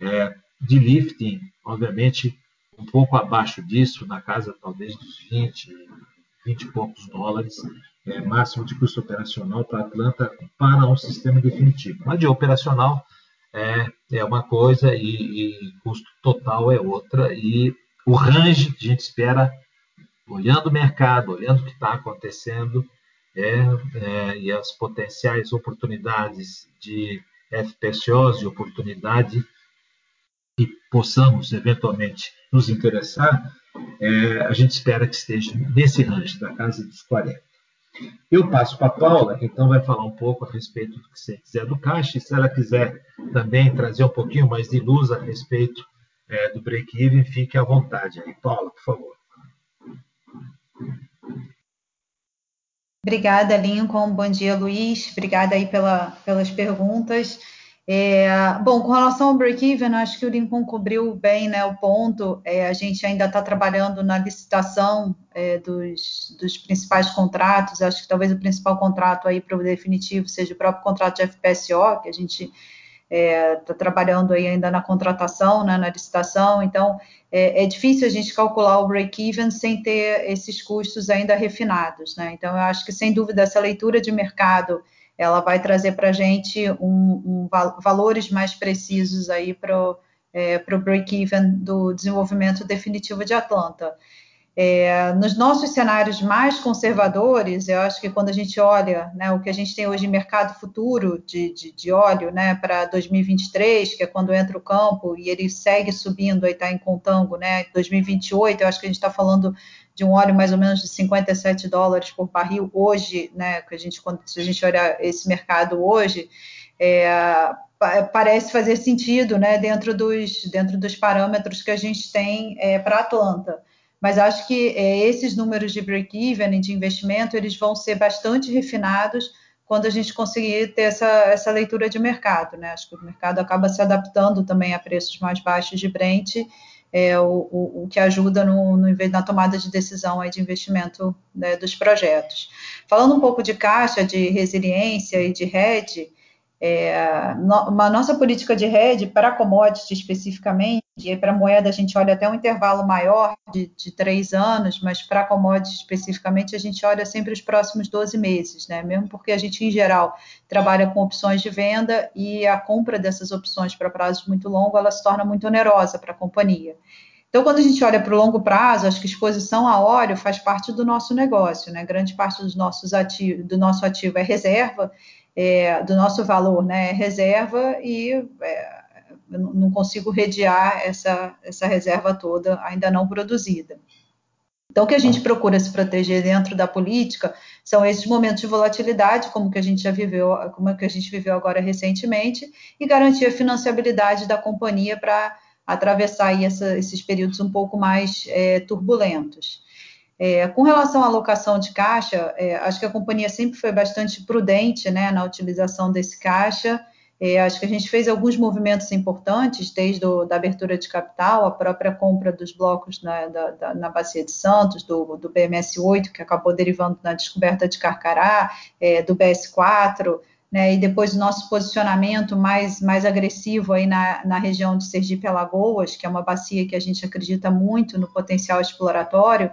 S2: é, de lifting, obviamente, um pouco abaixo disso, na casa talvez dos 20, 20 e poucos dólares, é, máximo de custo operacional para Atlanta para um sistema definitivo. Mas de operacional é, é uma coisa e, e custo total é outra. E o range que a gente espera, olhando o mercado, olhando o que está acontecendo, é, é, e as potenciais oportunidades de FPSOs e oportunidade que possamos eventualmente nos interessar, é, a gente espera que esteja nesse range da casa dos 40. Eu passo para a Paula, que então vai falar um pouco a respeito do que você quiser do caixa, e se ela quiser também trazer um pouquinho mais de luz a respeito é, do break-even, fique à vontade aí. Paula, por favor.
S3: Obrigada, Lincoln. Bom dia, Luiz. Obrigada aí pela, pelas perguntas. É, bom, com relação ao break-even, acho que o Lincoln cobriu bem né, o ponto. É, a gente ainda está trabalhando na licitação é, dos, dos, principais contratos. Acho que talvez o principal contrato aí para o definitivo seja o próprio contrato de FPSO, que a gente está é, trabalhando aí ainda na contratação, né, na licitação. Então, é, é difícil a gente calcular o break-even sem ter esses custos ainda refinados. Né? Então, eu acho que, sem dúvida, essa leitura de mercado ela vai trazer para a gente um, um, valores mais precisos aí para o é, break-even do desenvolvimento definitivo de Atlanta. É, nos nossos cenários mais conservadores, eu acho que quando a gente olha né, o que a gente tem hoje em mercado futuro de, de, de óleo né, para 2023, que é quando entra o campo e ele segue subindo, aí está em contango, né, 2028, eu acho que a gente está falando de um óleo mais ou menos de 57 dólares por barril hoje, né, que a gente, quando, a gente olhar esse mercado hoje, é, parece fazer sentido né, dentro, dos, dentro dos parâmetros que a gente tem é, para Atlanta mas acho que é, esses números de break-even de investimento eles vão ser bastante refinados quando a gente conseguir ter essa, essa leitura de mercado, né? Acho que o mercado acaba se adaptando também a preços mais baixos de Brent, é, o, o, o, que ajuda no, no, na tomada de decisão aí de investimento né, dos projetos. Falando um pouco de caixa, de resiliência e de hedge, é, no, uma nossa política de hedge para commodity especificamente, e para moeda a gente olha até um intervalo maior de, de três anos, mas para commodity especificamente a gente olha sempre os próximos 12 meses, né? Mesmo porque a gente, em geral, trabalha com opções de venda e a compra dessas opções para prazos muito longos, ela se torna muito onerosa para a companhia. Então, quando a gente olha para o longo prazo, acho que exposição a óleo faz parte do nosso negócio, né? Grande parte dos nossos ativos, do nosso ativo é reserva, é, do nosso valor, né, reserva e é, não consigo redear essa, essa reserva toda ainda não produzida. Então, o que a gente procura se proteger dentro da política são esses momentos de volatilidade, como que a gente já viveu, como que a gente viveu agora recentemente, e garantir a financiabilidade da companhia para atravessar essa, esses períodos um pouco mais é, turbulentos. É, com relação à alocação de caixa, é, acho que a companhia sempre foi bastante prudente né, na utilização desse caixa. Acho que a gente fez alguns movimentos importantes, desde a da abertura de capital, a própria compra dos blocos na, da, da, na Bacia de Santos, do, do, BMS-8, que acabou derivando na descoberta de Carcará, é, do BS-4, né, e depois o nosso posicionamento mais, mais agressivo aí na, na região de Sergipe-Alagoas, que é uma bacia que a gente acredita muito no potencial exploratório,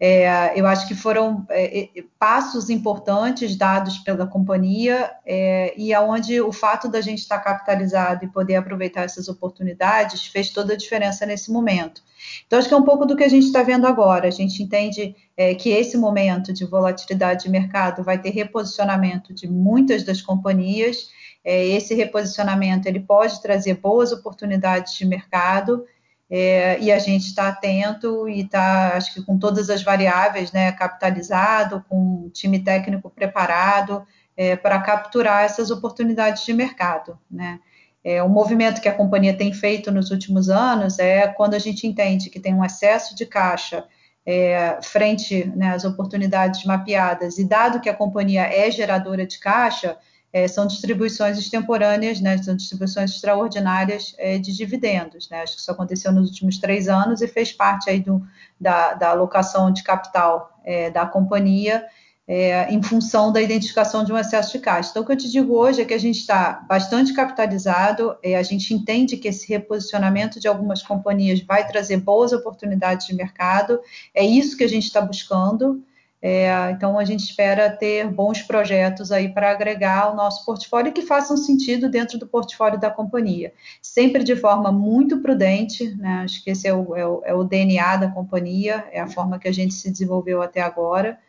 S3: é, eu acho que foram é, é, passos importantes dados pela companhia é, e aonde o fato da gente estar capitalizado e poder aproveitar essas oportunidades fez toda a diferença nesse momento. Então, acho que é um pouco do que a gente está vendo agora. A gente entende é, que esse momento de volatilidade de mercado vai ter reposicionamento de muitas das companhias. É, esse reposicionamento ele pode trazer boas oportunidades de mercado é, e a gente está atento e está, acho que com todas as variáveis, né, capitalizado, com um time técnico preparado é, para capturar essas oportunidades de mercado, né. É, o movimento que a companhia tem feito nos últimos anos é quando a gente entende que tem um excesso de caixa é, frente né, às oportunidades mapeadas, e dado que a companhia é geradora de caixa, é, são distribuições extemporâneas, né, são distribuições extraordinárias é, de dividendos. Né, acho que isso aconteceu nos últimos três anos e fez parte aí do, da, da alocação de capital é, da companhia é, em função da identificação de um excesso de caixa. Então, o que eu te digo hoje é que a gente está bastante capitalizado, é, a gente entende que esse reposicionamento de algumas companhias vai trazer boas oportunidades de mercado, é isso que a gente está buscando. É, então, a gente espera ter bons projetos aí para agregar ao nosso portfólio que façam sentido dentro do portfólio da companhia. Sempre de forma muito prudente, né? acho que esse é o, é, o, é o, DNA da companhia, é a forma que a gente se desenvolveu até agora,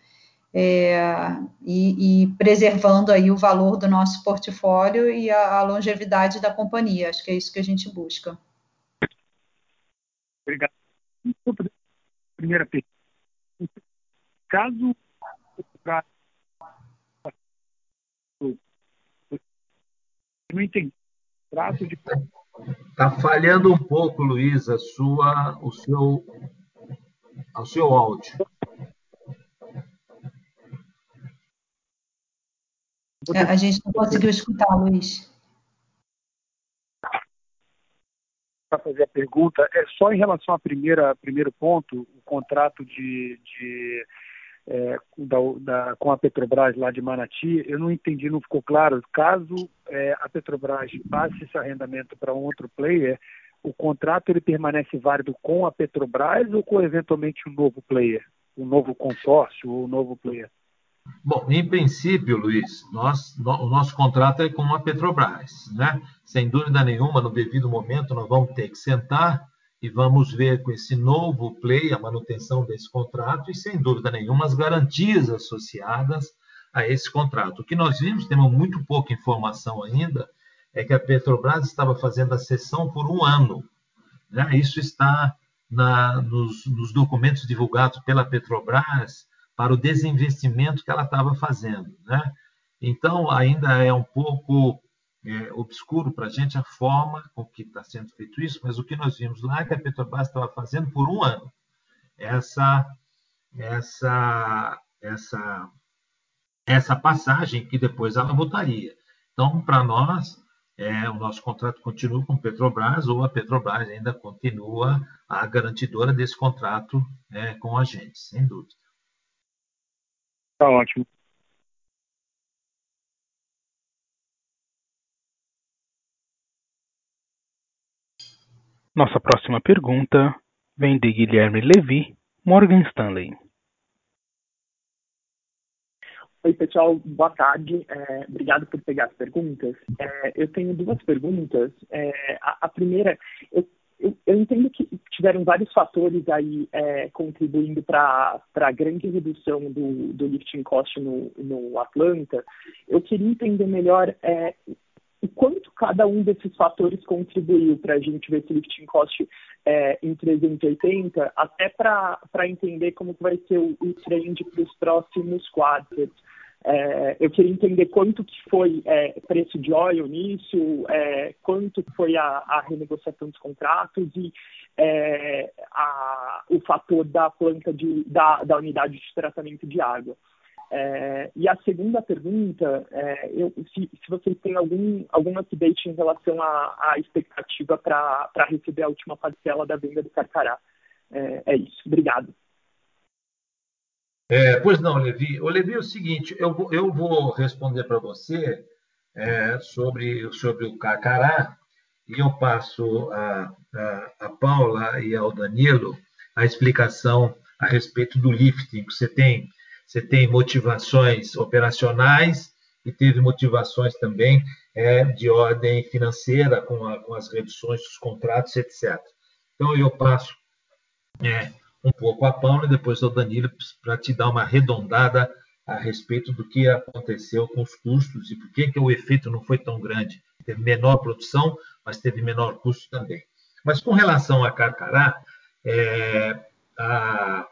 S3: é, e, e, preservando aí o valor do nosso portfólio e a, a longevidade da companhia. Acho que é isso que a gente busca.
S4: Obrigado. Primeira pergunta Caso não entendi. Trato de
S2: Está falhando um pouco, Luísa, sua, o seu, o seu áudio.
S3: É, a gente não conseguiu escutar, Luiz.
S4: Para fazer a pergunta, é só em relação ao primeiro ponto, o contrato de, de é, da, da, com a Petrobras lá de Manati, eu não entendi, não ficou claro. Caso é, a Petrobras passe esse arrendamento para um outro player, o contrato ele permanece válido com a Petrobras ou com eventualmente um novo player, um novo consórcio ou um novo player?
S2: Bom, em princípio, Luiz, nós, no, o nosso contrato é com a Petrobras, né? Sem dúvida nenhuma, no devido momento, nós vamos ter que sentar e vamos ver com esse novo play a manutenção desse contrato e, sem dúvida nenhuma, as garantias associadas a esse contrato. O que nós vimos, temos muito pouca informação ainda, é que a Petrobras estava fazendo a cessão por um ano. Né? Isso está na, nos, nos, documentos divulgados pela Petrobras para o desinvestimento que ela estava fazendo. Né? Então, ainda é um pouco é, obscuro para a gente a forma com que está sendo feito isso, mas o que nós vimos lá é que a Petrobras estava fazendo por um ano essa, essa, essa, essa passagem que depois ela voltaria. Então, para nós, é, o nosso contrato continua com Petrobras ou a Petrobras ainda continua a garantidora desse contrato é, com a gente, sem dúvida.
S4: Está ótimo.
S1: Nossa próxima pergunta vem de Guilherme Levi, Morgan Stanley.
S5: Oi, pessoal, boa tarde. É, obrigado por pegar as perguntas. É, eu tenho duas perguntas. É, a, a, primeira, eu, eu, eu, entendo que tiveram vários fatores aí é, contribuindo para a grande redução do, do lifting cost no, no Atlanta. Eu queria entender melhor é, o quanto cada um desses fatores contribuiu para a gente ver esse lifting cost é, em 380, até para entender como vai ser o, o trend para os próximos quartos. É, eu queria entender quanto que foi é, preço de óleo nisso, é, quanto foi a, a, renegociação dos contratos e é, a, o fator da planta de, da, da unidade de tratamento de água. É, e a segunda pergunta, é, eu, se, se, vocês têm algum, algum update em relação à, à expectativa para receber a última parcela da venda do Carcará. É, é isso. Obrigado.
S2: É, pois não, Levi. O Levi é o seguinte, eu vou, eu vou responder para você é, sobre, sobre o Carcará e eu passo a, a, a Paula e ao Danilo a explicação a respeito do lifting. Você tem você tem motivações operacionais e teve motivações também é, de ordem financeira, com, a, com, as reduções dos contratos, etc. Então, eu passo é, um pouco a Paula e depois ao Danilo para te dar uma arredondada a respeito do que aconteceu com os custos e por que, que o efeito não foi tão grande. Teve menor produção, mas teve menor custo também. Mas com relação a Carcará, é, a,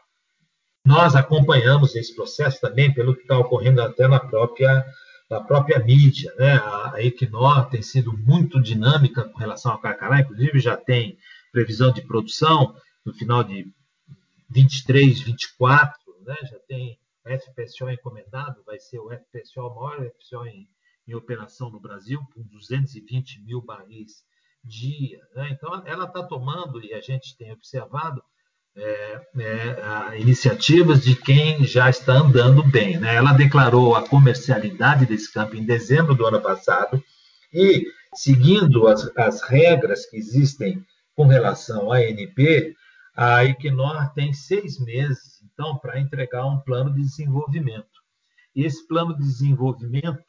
S2: nós acompanhamos esse processo também pelo que está ocorrendo até na própria, na própria mídia. Né? A Equinor tem sido muito dinâmica com relação ao Carcará, inclusive já tem previsão de produção no final de 23, 24, né? já tem FPSO encomendado, vai ser o FPSO, o maior FPSO em, em operação no Brasil, com 220 mil barris dia. Né? Então, ela está tomando, e a gente tem observado, é, é, iniciativas de quem já está andando bem. Né? Ela declarou a comercialidade desse campo em dezembro do ano passado e, seguindo as, as regras que existem com relação à ANP, a Equinor tem seis meses, então, para entregar um plano de desenvolvimento. E esse plano de desenvolvimento,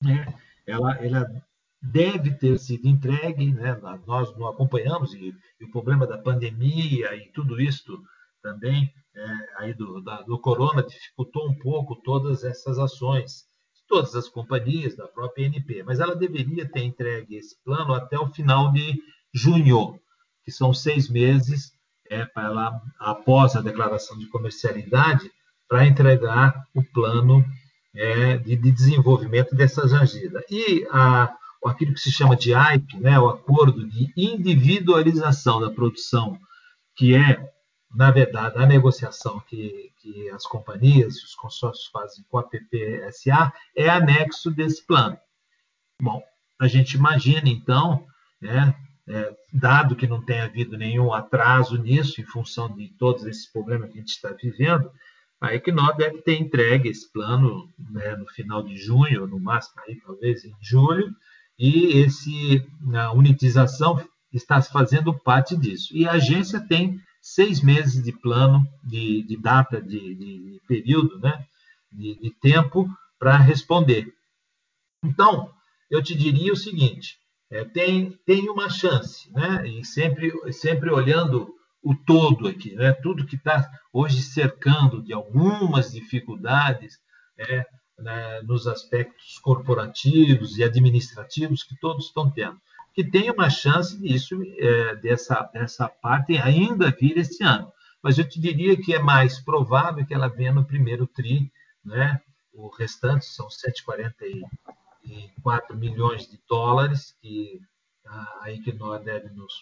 S2: né, ela, ela deve ter sido entregue, né? nós não acompanhamos, e, e, o problema da pandemia e tudo isso também, é, aí do, da, do corona, dificultou um pouco todas essas ações, de todas as companhias, da própria NP, mas ela deveria ter entregue esse plano até o final de junho, que são seis meses é, para ela, após a declaração de comercialidade, para entregar o plano é, de, de, desenvolvimento dessas agidas. E a, aquilo que se chama de AIP, né, o Acordo de Individualização da Produção, que é, na verdade, a negociação que, que as companhias e os consórcios fazem com a PPSA, é anexo desse plano. Bom, a gente imagina, então, né, é, dado que não tem havido nenhum atraso nisso, em função de todos esses problemas que a gente está vivendo, a Equinor deve ter entregue esse plano né, no final de junho, no máximo aí, talvez em julho, e esse, a unitização está fazendo parte disso. E a agência tem seis meses de plano, de, de data, de, de, período, né? de, de tempo para responder. Então, eu te diria o seguinte: é, tem, tem uma chance, né? E sempre, sempre olhando o todo aqui, né? Tudo que está hoje cercando de algumas dificuldades é, né, nos aspectos corporativos e administrativos que todos estão tendo, que tem uma chance disso é, dessa dessa parte ainda vir esse ano. Mas eu te diria que é mais provável que ela venha no primeiro tri, né? O restante são 144 milhões de dólares que a Equinor deve nos,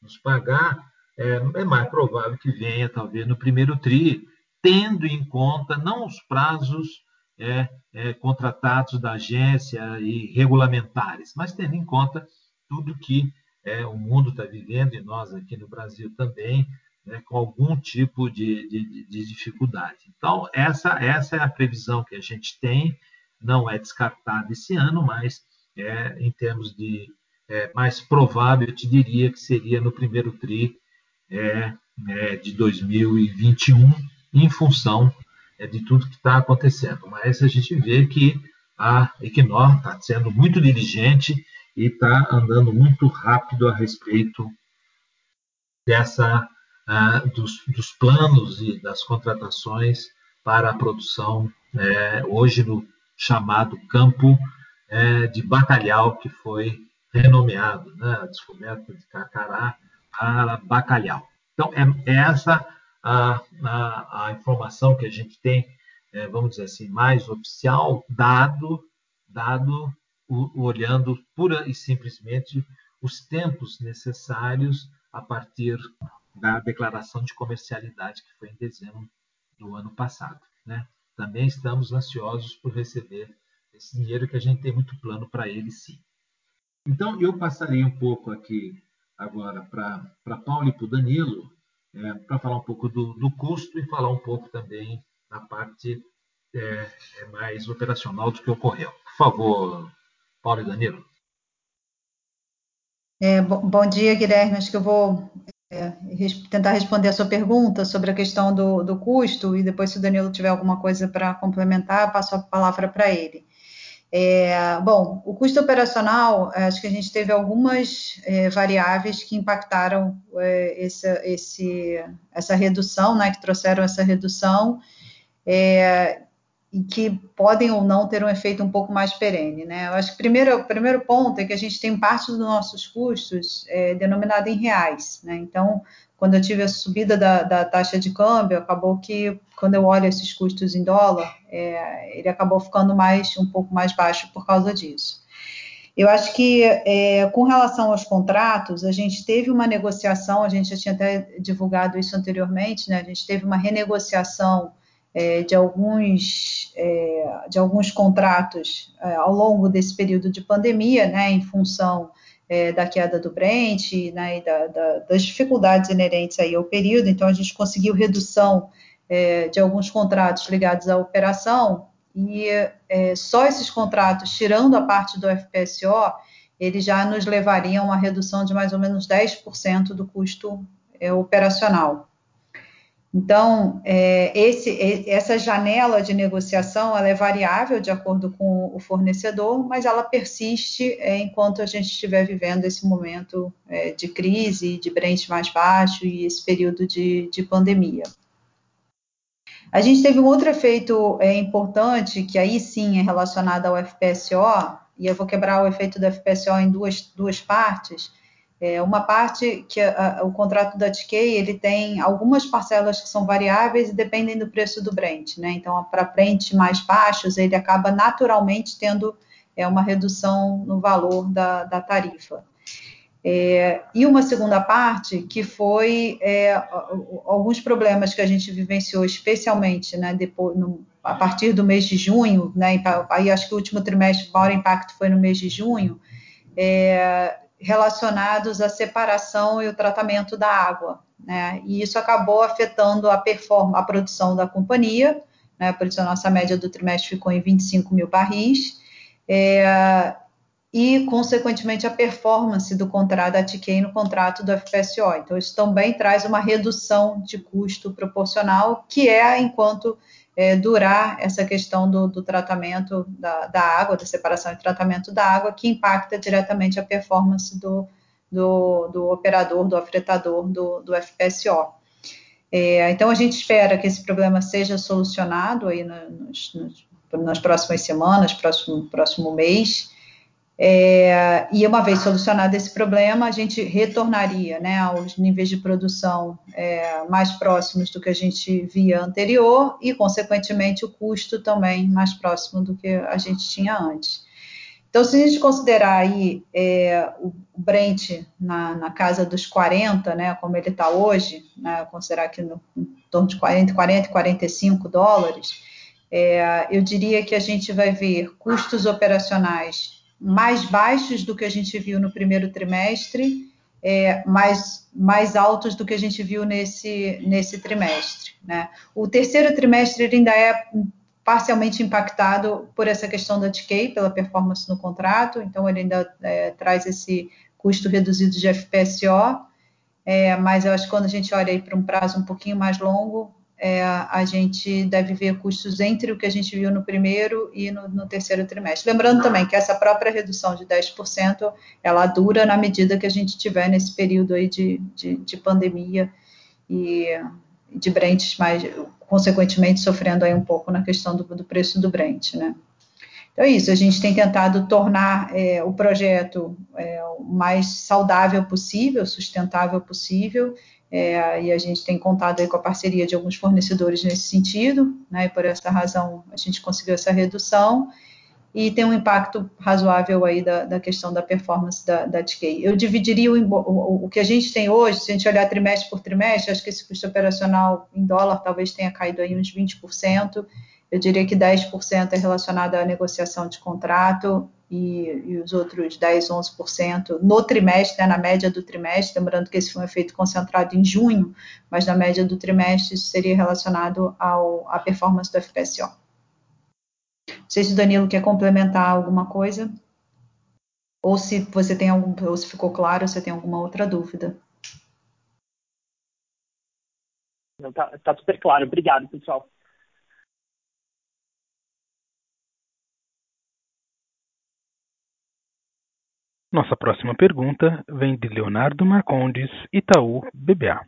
S2: nos pagar é, é mais provável que venha, talvez, no primeiro TRI, tendo em conta não os prazos é, é, contratados da agência e regulamentares, mas tendo em conta tudo que é, o mundo está vivendo e nós aqui no Brasil também, né, com algum tipo de, de, de, dificuldade. Então, essa, essa é a previsão que a gente tem, não é descartada esse ano, mas é, em termos de é, mais provável, eu te diria que seria no primeiro TRI é, é, de 2021, em função de tudo que está acontecendo. Mas a gente vê que a Equinor está sendo muito diligente e está andando muito rápido a respeito dessa uh, dos, dos, planos e das contratações para a produção é, hoje no chamado campo é, de bacalhau que foi renomeado, né, descoberta de Carcará para bacalhau. Então, é, é essa a, a, a, informação que a gente tem, é, vamos dizer assim, mais oficial, dado, dado o, olhando pura e simplesmente os tempos necessários a partir da declaração de comercialidade que foi em dezembro do ano passado. Né? Também estamos ansiosos por receber esse dinheiro que a gente tem muito plano para ele, sim. Então, eu passaria um pouco aqui agora para Paulo e para o Danilo, é, para falar um pouco do, do, custo e falar um pouco também da parte é, é, mais operacional do que ocorreu. Por favor, Paulo e Danilo.
S3: É, bom, bom, dia, Guilherme. Acho que eu vou é, res, tentar responder a sua pergunta sobre a questão do, do custo e depois, se o Danilo tiver alguma coisa para complementar, passo a palavra para ele. É, bom, o custo operacional, é, acho que a gente teve algumas é, variáveis que impactaram é, essa, esse, essa redução, né, que trouxeram essa redução, é, e que podem ou não ter um efeito um pouco mais perene. Né? Eu acho que primeiro, o primeiro ponto é que a gente tem parte dos nossos custos é, em reais. Né? Então, quando eu tive a subida da, da, taxa de câmbio, acabou que, quando eu olho esses custos em dólar, é, ele acabou ficando mais um pouco mais baixo por causa disso. Eu acho que, é, com relação aos contratos, a gente teve uma negociação, a gente já tinha até divulgado isso anteriormente, né? a gente teve uma renegociação é, de, alguns, é, de alguns contratos é, ao longo desse período de pandemia, né, em função é, da queda do Brent né, e da, da, das dificuldades inerentes aí ao período, então a gente conseguiu redução é, de alguns contratos ligados à operação, e é, só esses contratos, tirando a parte do FPSO, eles já nos levariam a uma redução de mais ou menos 10% do custo operacional. Então, é, esse, essa janela de negociação ela é variável de acordo com o fornecedor, mas ela persiste é, enquanto a gente estiver vivendo esse momento é, de crise, de Brent mais baixo e esse período de, de pandemia. A gente teve um outro efeito é, importante, que aí sim é relacionado ao FPSO, e eu vou quebrar o efeito do FPSO em duas, duas partes, é uma parte que a, o contrato da TK ele tem algumas parcelas que são variáveis e dependem do preço do Brent, né? Então, para Brent mais baixos, ele acaba naturalmente tendo é, uma redução no valor da, da tarifa. É, e uma segunda parte que foi é, alguns problemas que a gente vivenciou, especialmente né, depois, no, a partir do mês de junho, né, aí acho que o último trimestre, o maior impacto foi no mês de junho, é, relacionados à separação e o tratamento da água, né? E isso acabou afetando a a produção da companhia, né? Por isso a nossa média do trimestre ficou em 25 mil barris, é, e consequentemente a performance do contrato da TK no contrato do FPSO. Então isso também traz uma redução de custo proporcional, que é enquanto é, durar essa questão do, do tratamento da, da, água, da separação e tratamento da água, que impacta diretamente a performance do, do, do operador, do afretador do, do FPSO. É, então, a gente espera que esse problema seja solucionado aí nos, nos, nas próximas semanas, próximo, próximo mês, é, e uma vez solucionado esse problema, a gente retornaria né, aos níveis de produção é, mais próximos do que a gente via anterior e, consequentemente, o custo também mais próximo do que a gente tinha antes. Então, se a gente considerar aí é, o Brent na, na, casa dos 40, né, como ele está hoje, né, considerar que no, em torno de 40, 40 45 dólares, é, eu diria que a gente vai ver custos operacionais mais baixos do que a gente viu no primeiro trimestre, é, mais, mais altos do que a gente viu nesse, nesse trimestre. Né? O terceiro trimestre ainda é parcialmente impactado por essa questão da TK, pela performance no contrato, então ele ainda é, traz esse custo reduzido de FPSO, é, mas eu acho que quando a gente olha para um prazo um pouquinho mais longo, é, a gente deve ver custos entre o que a gente viu no primeiro e no, no, terceiro trimestre. Lembrando também que essa própria redução de 10%, ela dura na medida que a gente tiver nesse período aí de, de, de pandemia e de Brent, mas consequentemente sofrendo aí um pouco na questão do, do preço do Brent, né? Então é isso, a gente tem tentado tornar é, o projeto é, o mais saudável possível, sustentável possível, é, e a gente tem contado com a parceria de alguns fornecedores nesse sentido, né, e por essa razão a gente conseguiu essa redução, e tem um impacto razoável aí da, da questão da performance da, da TK. Eu dividiria o, o, o, que a gente tem hoje, se a gente olhar trimestre por trimestre, acho que esse custo operacional em dólar talvez tenha caído aí uns 20%, eu diria que 10% é relacionado à negociação de contrato, e, e, os outros 10, 11% no trimestre, né, na média do trimestre, lembrando que esse foi um efeito concentrado em junho, mas na média do trimestre isso seria relacionado ao, à performance do FPSO. Não sei se o Danilo quer complementar alguma coisa, ou se você tem algum, ou se ficou claro, ou se tem alguma outra dúvida.
S5: Está tá super claro, obrigado, pessoal.
S1: Nossa próxima pergunta vem de Leonardo Marcondes, Itaú BBA.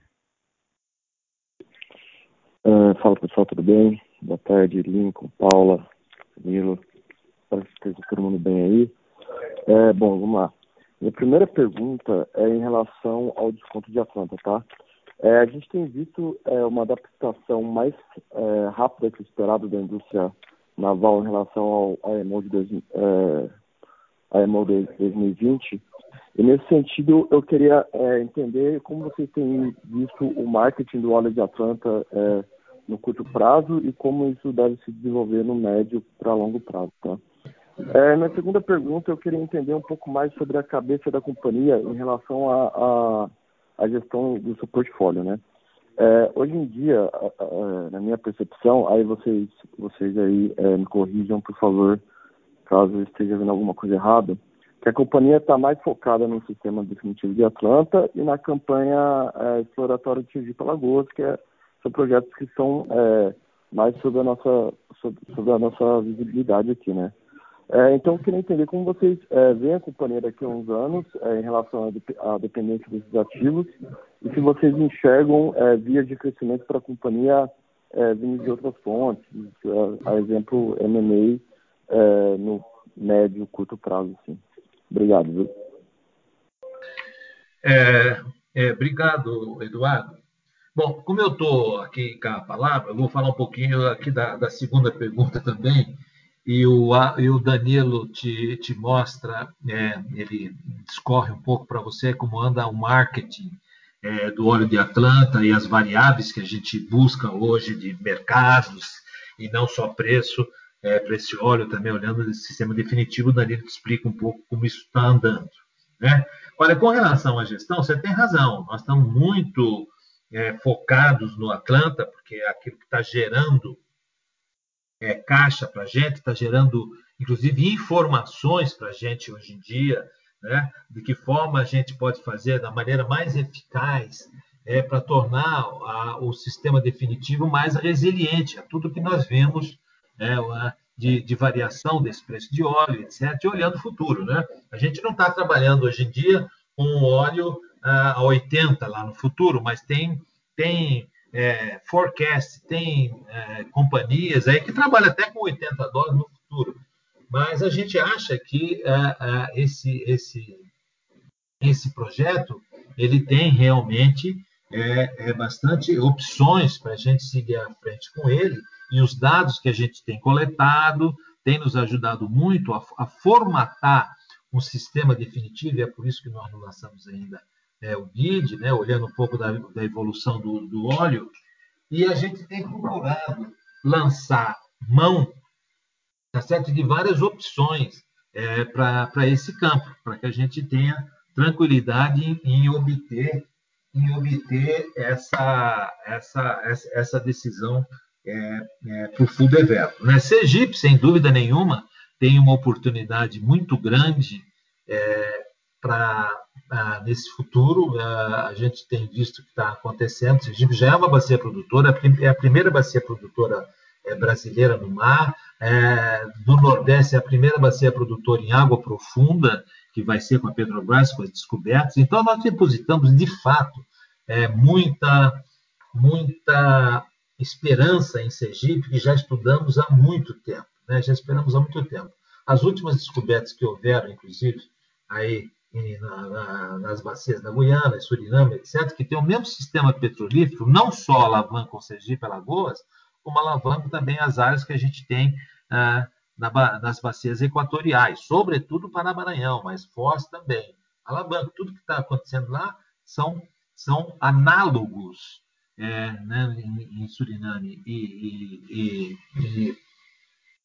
S6: Uh, fala pessoal, tudo bem? Boa tarde, Lincoln, Paula, Danilo. Espero que esteja todo mundo bem aí. É, bom, vamos lá. Minha primeira pergunta é em relação ao desconto de Atlanta, tá? É, a gente tem visto é, uma adaptação mais é, rápida que esperado da indústria naval em relação ao IMO de, dois, é, a EMO 2020. E nesse sentido, eu queria é, entender como vocês têm visto o marketing do óleo de Atlanta é, no curto prazo e como isso deve se desenvolver no médio para longo prazo. Tá? É, segunda pergunta, eu queria entender um pouco mais sobre a cabeça da companhia em relação à a, a, gestão do seu portfólio, né? É, hoje em dia, a, a, na minha percepção, aí vocês, vocês aí é, me corrijam, por favor, caso esteja vendo alguma coisa errada, que a companhia está mais focada no sistema definitivo de Atlanta e na campanha é, exploratória de Sergipe Alagoas, que é, são projetos que são é, mais sobre a nossa sobre, sobre, a nossa visibilidade aqui, né? É, então, eu queria entender como vocês é, veem a companhia daqui a uns anos é, em relação à, dependência desses ativos e se vocês enxergam é, vias de crescimento para a companhia vindo de outras fontes, é, a exemplo M&A é, no médio, curto prazo. Sim. Obrigado. Viu?
S2: É, é, obrigado, Eduardo. Bom, como eu estou aqui com a palavra, eu vou falar um pouquinho aqui da, da segunda pergunta também, e o, e o Danilo te, te mostra, é, ele discorre um pouco para você como anda o marketing é, do óleo de Atlanta e as variáveis que a gente busca hoje de mercados e não só preço é, para esse óleo também, olhando o sistema definitivo, o Danilo explica um pouco como isso está andando. Né? Olha, com relação à gestão, você tem razão, nós estamos muito é, focados no Atlanta, porque é aquilo que está gerando é, caixa para a gente, está gerando, inclusive, informações para a gente hoje em dia, né? de que forma a gente pode fazer da maneira mais eficaz é, para tornar a, o sistema definitivo mais resiliente a tudo que nós vemos de, de, variação desse preço de óleo, etc., e olhando o futuro. Né? A gente não está trabalhando hoje em dia com óleo a 80 lá no futuro, mas tem, tem é, forecast, tem é, companhias aí que trabalham até com 80 dólares no futuro. Mas a gente acha que é, é, esse, esse, esse projeto ele tem realmente é, é bastante opções para a gente seguir à frente com ele e os dados que a gente tem coletado têm nos ajudado muito a, a formatar um sistema definitivo e é por isso que nós não lançamos ainda é, o BID, né, olhando um pouco da, da evolução do, do, óleo, e a gente tem procurado lançar mão tá certo, de várias opções é, para esse campo, para que a gente tenha tranquilidade em, em obter em obter essa, essa, essa decisão é, é, para o full develop. Né? Sergipe, sem dúvida nenhuma, tem uma oportunidade muito grande é, para nesse futuro. a gente tem visto o que está acontecendo. Sergipe já é uma bacia produtora, é a primeira bacia produtora é, brasileira no mar. É, do Nordeste é a primeira bacia produtora em água profunda, que vai ser com a Petrobras, com as descobertas. Então, nós depositamos, de fato, é, muita, muita esperança em Sergipe, que já estudamos há muito tempo. Né? Já esperamos há muito tempo. As últimas descobertas que houveram, inclusive, aí na, na, nas bacias da Guiana, Suriname, etc., que tem o mesmo sistema petrolífero, não só alavancam o Sergipe Alagoas, como alavancam também as áreas que a gente tem ah, na, nas bacias equatoriais, sobretudo para Maranhão, mas Foz também. Alavanca, tudo que está acontecendo lá são, são análogos é, né, em, em, Suriname e, e, e, e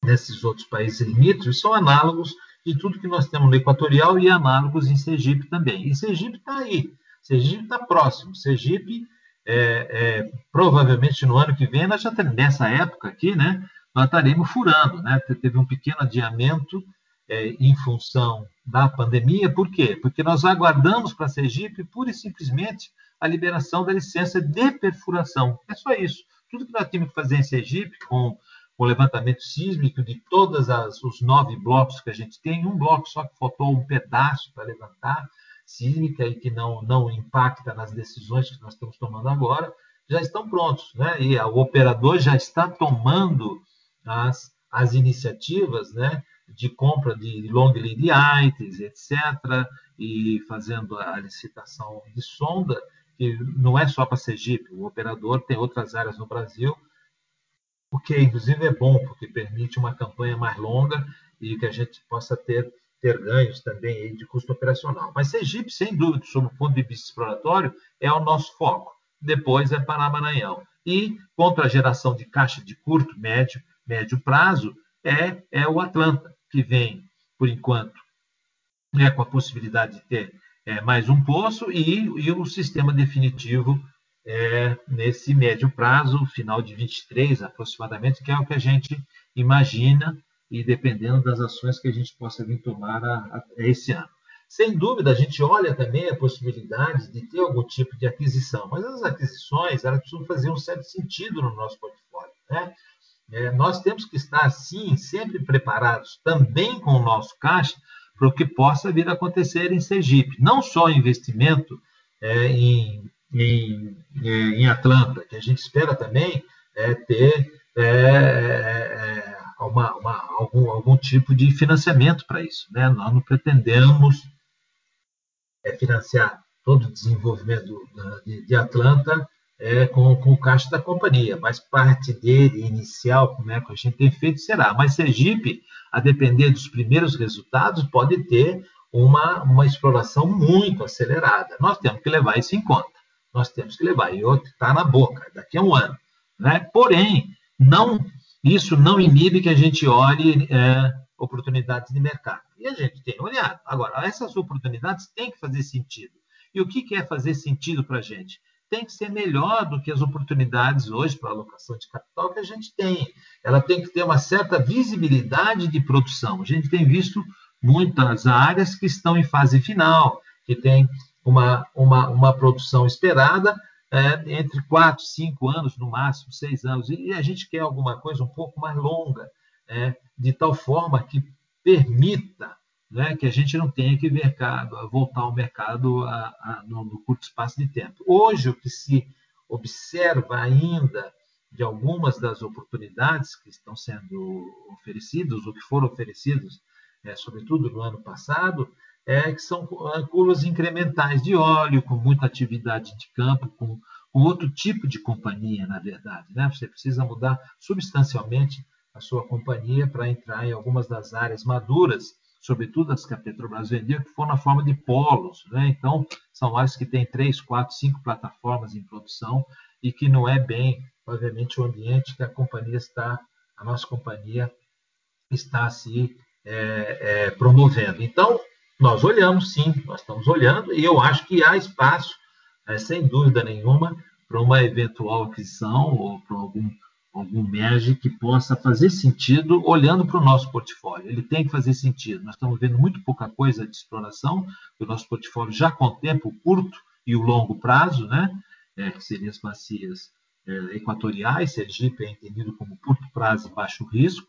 S2: nesses outros países limítrofes, são análogos de tudo que nós temos no Equatorial e análogos em Sergipe também. E Sergipe está aí, Sergipe está próximo. Sergipe, é, é, provavelmente no ano que vem, nós já nessa época aqui, né, nós estaremos furando. Né? Teve um pequeno adiamento é, em função da pandemia. Por quê? Porque nós aguardamos para Sergipe pura e simplesmente a liberação da licença de perfuração. É só isso. Tudo que nós temos que fazer em Sergipe, com o levantamento sísmico de todos os nove blocos que a gente tem, um bloco só que faltou um pedaço para levantar, sísmica e que não, não impacta nas decisões que nós estamos tomando agora, já estão prontos. Né? E o operador já está tomando as, as iniciativas né, de compra de long lead items, etc., e fazendo a licitação de sonda, que não é só para Sergipe, o operador tem outras áreas no Brasil o que inclusive é bom, porque permite uma campanha mais longa e que a gente possa ter, ter ganhos também de custo operacional. Mas Sergipe, sem dúvida, sob o ponto de vista exploratório, é o nosso foco. Depois é Pará-Maranhão. E contra a geração de caixa de curto, médio, médio prazo, é, é o Atlanta, que vem, por enquanto, é, com a possibilidade de ter é, mais um poço e, e o sistema definitivo é, nesse médio prazo, final de 23 aproximadamente, que é o que a gente imagina e dependendo das ações que a gente possa vir tomar a, a, a esse ano. Sem dúvida, a gente olha também a possibilidade de ter algum tipo de aquisição, mas as aquisições elas precisam fazer um certo sentido no nosso portfólio. Né? É, nós temos que estar, sim, sempre preparados também com o nosso caixa para o que possa vir a acontecer em Sergipe. Não só investimento é, em em, em Atlanta, que a gente espera também é, ter é, é, uma, uma, algum, algum tipo de financiamento para isso. Né? Nós não pretendemos é, financiar todo o desenvolvimento de, de, Atlanta é, com, com o caixa da companhia, mas parte dele inicial, como é que a gente tem feito, será. Mas Sergipe, a depender dos primeiros resultados, pode ter uma, uma exploração muito acelerada. Nós temos que levar isso em conta nós temos que levar. E outro está na boca, daqui a um ano. Né? Porém, não, isso não inibe que a gente olhe é, oportunidades de mercado. E a gente tem olhado. Agora, essas oportunidades têm que fazer sentido. E o que, que é fazer sentido para a gente? Tem que ser melhor do que as oportunidades hoje para alocação de capital que a gente tem. Ela tem que ter uma certa visibilidade de produção. A gente tem visto muitas áreas que estão em fase final, que tem uma, uma, uma produção esperada, é, entre quatro, cinco anos, no máximo, seis anos. E a gente quer alguma coisa um pouco mais longa, é, de tal forma que permita né, que a gente não tenha que mercado, voltar ao mercado a, a, no, no curto espaço de tempo. Hoje, o que se observa ainda de algumas das oportunidades que estão sendo oferecidas, ou que foram oferecidas, é, sobretudo no ano passado, é, que são é, curvas incrementais de óleo, com muita atividade de campo, com, com outro tipo de companhia, na verdade. Né? Você precisa mudar substancialmente a sua companhia para entrar em algumas das áreas maduras, sobretudo as que a Petrobras vendeu, que foram na forma de polos. Né? Então, são áreas que têm três, quatro, cinco plataformas em produção e que não é bem, obviamente, o ambiente que a companhia está, a nossa companhia está se é, é, promovendo. Então, nós olhamos, sim, nós estamos olhando, e eu acho que há espaço, é, sem dúvida nenhuma, para uma eventual aquisição ou para algum, algum merge que possa fazer sentido olhando para o nosso portfólio. Ele tem que fazer sentido. Nós estamos vendo muito pouca coisa de exploração, o nosso portfólio já contempla o curto e o longo prazo, né? É, que seriam as bacias é, equatoriais, Sergipe é entendido como curto prazo e baixo risco,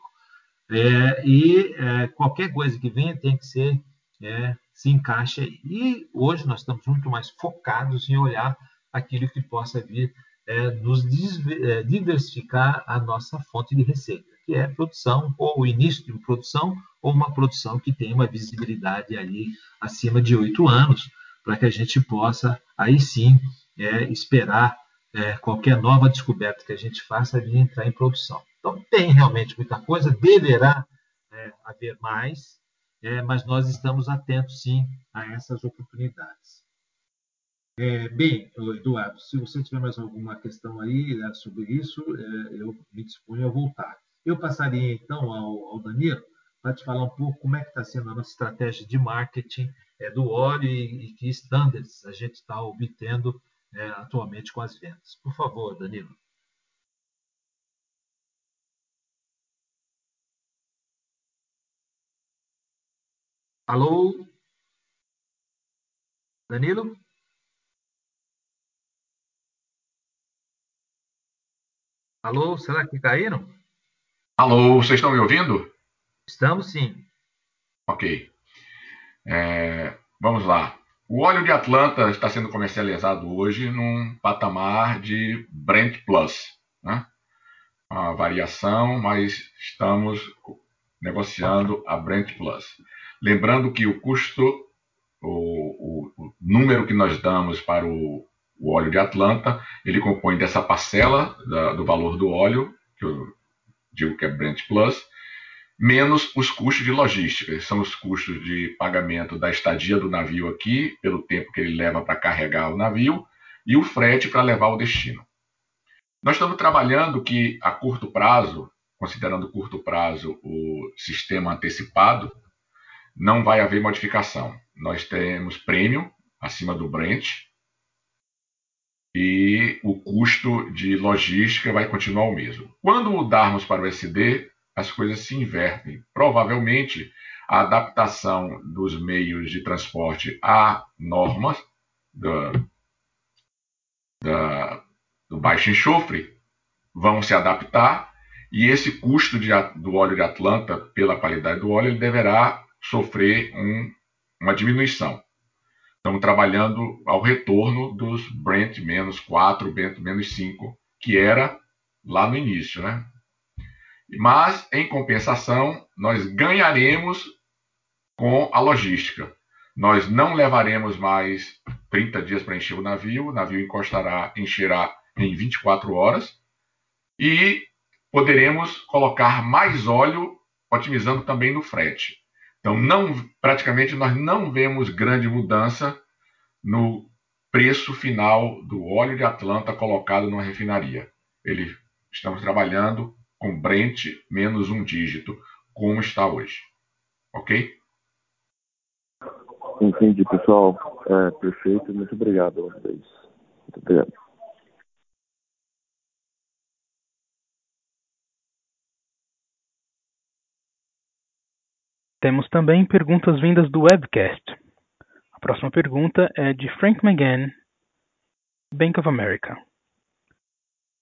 S2: é, e é, qualquer coisa que venha tem que ser é, se encaixa. E hoje nós estamos muito mais focados em olhar aquilo que possa vir é, nos é, diversificar a nossa fonte de receita, que é produção, ou o início de produção, ou uma produção que tem uma visibilidade ali acima de oito anos, para que a gente possa, aí sim, é, esperar é, qualquer nova descoberta que a gente faça vir entrar em produção. Então, tem realmente muita coisa, deverá é, haver mais, é, mas nós estamos atentos, sim, a essas oportunidades. É, bem, Eduardo, se você tiver mais alguma questão aí né, sobre isso, é, eu me disponho a voltar. Eu passaria então ao, ao Danilo para te falar um pouco como é que está sendo a nossa estratégia de marketing é, do óleo e, e que standards a gente está obtendo é, atualmente com as vendas. Por favor, Danilo. Alô? Danilo? Alô, será que caíram?
S7: Alô, vocês estão me ouvindo?
S2: Estamos sim.
S7: Ok. É, vamos lá. O óleo de Atlanta está sendo comercializado hoje num patamar de Brent Plus. Né? Uma variação, mas estamos negociando a Brent Plus. Lembrando que o custo, o, o, o número que nós damos para o, o, óleo de Atlanta, ele compõe dessa parcela da, do valor do óleo, que eu digo que é Brent Plus, menos os custos de logística, são os custos de pagamento da estadia do navio aqui, pelo tempo que ele leva para carregar o navio, e o frete para levar ao destino. Nós estamos trabalhando que a curto prazo, considerando curto prazo o sistema antecipado, não vai haver modificação. Nós temos prêmio acima do Brent e o custo de logística vai continuar o mesmo. Quando mudarmos para o SD, as coisas se invertem. Provavelmente a adaptação dos meios de transporte à normas da, da, do baixo enxofre vão se adaptar e esse custo de, do óleo de Atlanta, pela qualidade do óleo, ele deverá sofrer um, uma diminuição. Estamos trabalhando ao retorno dos Brent menos 4, Brent menos 5, que era lá no início, né? Mas, em compensação, nós ganharemos com a logística. Nós não levaremos mais 30 dias para encher o navio, o navio encostará, encherá em 24 horas e poderemos colocar mais óleo, otimizando também no frete. Então, não, praticamente nós não vemos grande mudança no preço final do óleo de Atlanta colocado numa refinaria. Ele, estamos trabalhando com Brent menos um dígito, como está hoje. Ok?
S6: Entendi, pessoal. É, perfeito. Muito obrigado a vocês. Muito obrigado.
S1: Temos também perguntas vindas do webcast. A próxima pergunta é de Frank McGann, Bank of America.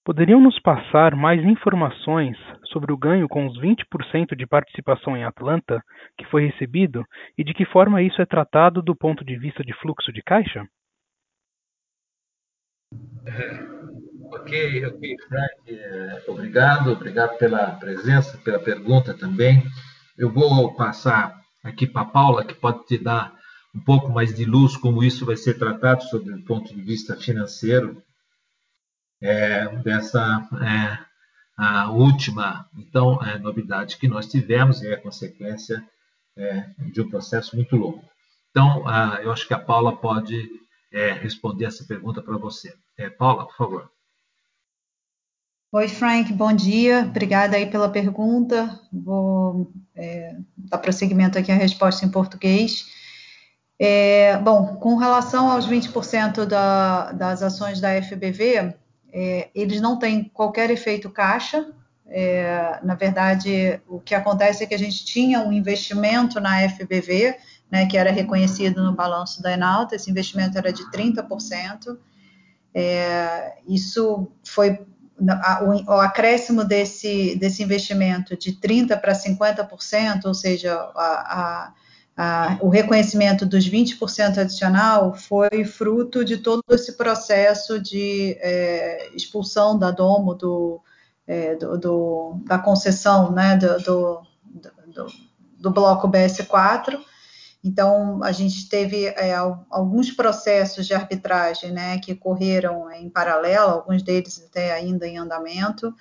S1: Poderiam nos passar mais informações sobre o ganho com os 20% de participação em Atlanta que foi recebido e de que forma isso é tratado do ponto de vista de fluxo de caixa?
S2: Ok, ok, Frank, é, obrigado, obrigado pela presença, pela pergunta também. Eu vou passar aqui para a Paula, que pode te dar um pouco mais de luz como isso vai ser tratado sob o ponto de vista financeiro é, dessa é, a última então é, novidade que nós tivemos e é consequência de um processo muito longo. Então, a, eu acho que a Paula pode é, responder essa pergunta para você. É, Paula, por favor.
S3: Oi, Frank, bom dia. Obrigada aí pela pergunta. Vou é, dar prosseguimento aqui à resposta em português. É, bom, com relação aos 20% da, das ações da FBV, é, eles não têm qualquer efeito caixa. É, na verdade, o que acontece é que a gente tinha um investimento na FBV, né, que era reconhecido no balanço da Enalta, esse investimento era de 30%. É, isso foi o, acréscimo desse, desse investimento de 30% para 50%, ou seja, a, a ah, o reconhecimento dos 20% adicional foi fruto de todo esse processo de é, expulsão da Domo do, é, do, do, da concessão né, do, do, do, bloco BS4. Então, a gente teve é, alguns processos de arbitragem né, que correram em paralelo, alguns deles até ainda em andamento,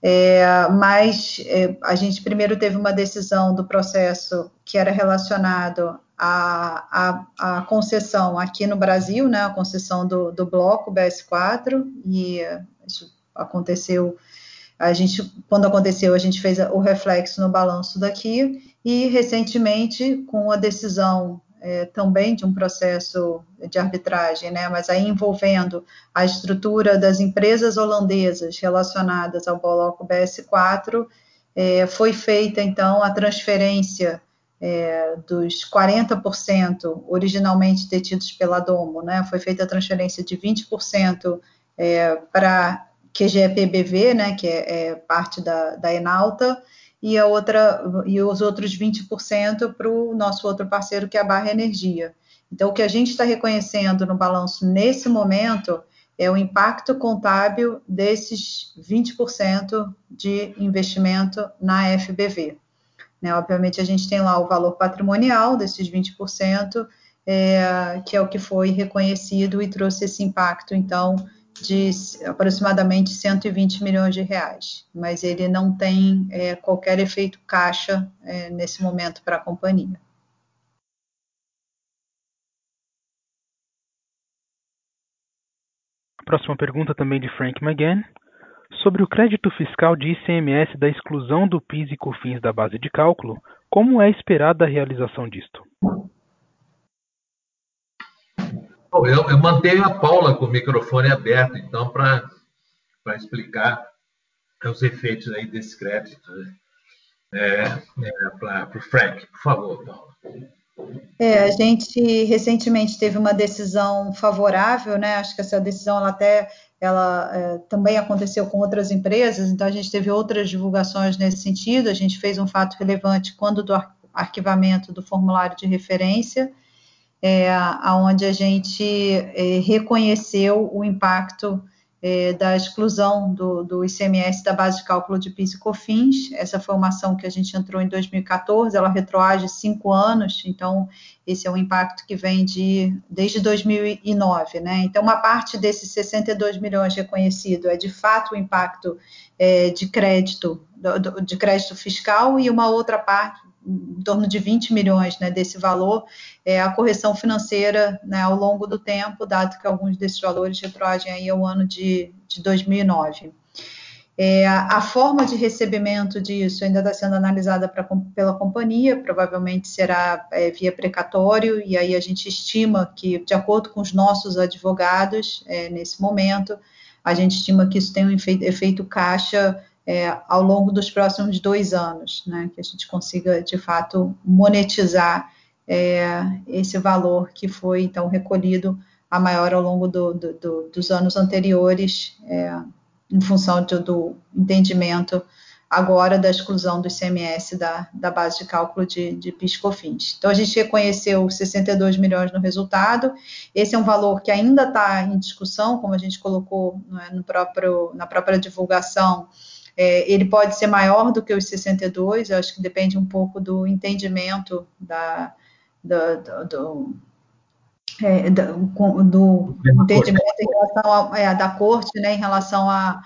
S3: é, mas é, a gente primeiro teve uma decisão do processo que era relacionado à, à, à concessão aqui no Brasil, né, a concessão do, do bloco BS4, e isso aconteceu, a gente, quando aconteceu, a gente fez o reflexo no balanço daqui, e recentemente, com a decisão é, também de um processo de arbitragem, né, mas aí envolvendo a estrutura das empresas holandesas relacionadas ao bloco BS4, é, foi feita então a transferência é, dos 40% originalmente detidos pela Domo, né, foi feita a transferência de 20% é, para QGEPBV, né, que é, é parte da, da Enalta, e a outra e os outros 20% para o nosso outro parceiro que é a Barra Energia. Então o que a gente está reconhecendo no balanço nesse momento é o impacto contábil desses 20% de investimento na FBV. Né, obviamente a gente tem lá o valor patrimonial desses 20%, é, que é o que foi reconhecido e trouxe esse impacto, então, de aproximadamente 120 milhões de reais, mas ele não tem é, qualquer efeito caixa é, nesse momento para a companhia.
S1: Próxima pergunta também de Frank McGann. Sobre o crédito fiscal de ICMS da exclusão do PIS e COFINS da base de cálculo, como é esperada a realização disto?
S2: Eu, eu mantenho a Paula com o microfone aberto, então, para explicar os efeitos aí desse crédito né? é, é, para o Frank. Por favor, Paula.
S3: É, a gente recentemente teve uma decisão favorável, né? Acho que essa decisão ela até ela é, também aconteceu com outras empresas, então a gente teve outras divulgações nesse sentido. A gente fez um fato relevante quando do arquivamento do formulário de referência é, onde a gente é, reconheceu o impacto é, da exclusão do, do, ICMS da base de cálculo de PIS e COFINS. Essa foi uma ação que a gente entrou em 2014, ela retroage cinco anos, então esse é um impacto que vem de desde 2009, né? Então uma parte desses 62 milhões reconhecido é de fato o impacto é, de crédito de crédito fiscal e uma outra parte em torno de 20 milhões né, desse valor, é a correção financeira né, ao longo do tempo, dado que alguns desses valores retroagem aí ao ano de, de 2009. É, a forma de recebimento disso ainda está sendo analisada pra, pela companhia, provavelmente será é, via precatório, e aí a gente estima que, de acordo com os nossos advogados, é, nesse momento, a gente estima que isso tem um efeito, efeito caixa é, ao longo dos próximos dois anos, né, que a gente consiga de fato monetizar é, esse valor que foi então recolhido a maior ao longo do, do, do, dos anos anteriores, é, em função do entendimento agora da exclusão do ICMS da, da base de cálculo de, de PIS/COFINS. Então, a gente reconheceu 62 milhões no resultado, esse é um valor que ainda está em discussão, como a gente colocou é, no próprio, na própria divulgação, é, ele pode ser maior do que os 62, eu acho que depende um pouco do entendimento da, do, do, do é, do, do entendimento em relação a, é, da corte, né, em relação a,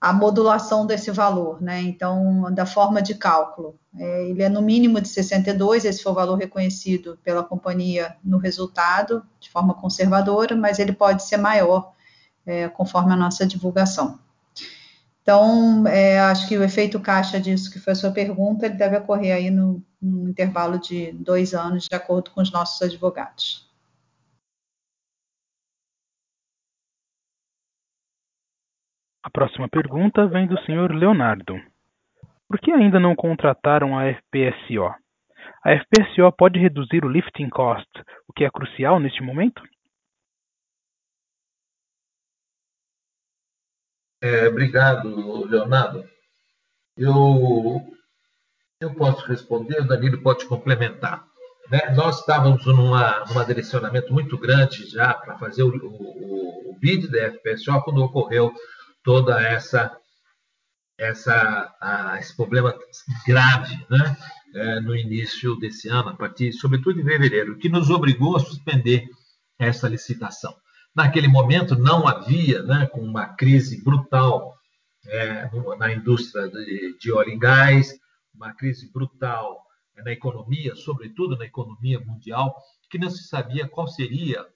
S3: a modulação desse valor, né? Então, da forma de cálculo. É, ele é no mínimo de 62, esse foi o valor reconhecido pela companhia no resultado, de forma conservadora, mas ele pode ser maior, é, conforme a nossa divulgação. Então, é, acho que o efeito caixa disso, que foi a sua pergunta, ele deve ocorrer aí no, no intervalo de dois anos, de acordo com os nossos advogados.
S1: A próxima pergunta vem do Sr. Leonardo. Por que ainda não contrataram a FPSO? A FPSO pode reduzir o lifting cost, o que é crucial neste momento?
S2: É, obrigado, Leonardo. Eu, eu posso responder, o Danilo pode complementar. Né? Nós estávamos numa, num direcionamento muito grande já para fazer o, o, o bid da FPSO quando ocorreu toda essa essa a, esse problema grave, né, é, no início desse ano, a partir, sobretudo em fevereiro, que nos obrigou a suspender essa licitação. Naquele momento não havia, né, com uma crise brutal é, na indústria de, de óleo e gás, uma crise brutal na economia, sobretudo na economia mundial, que não se sabia qual seria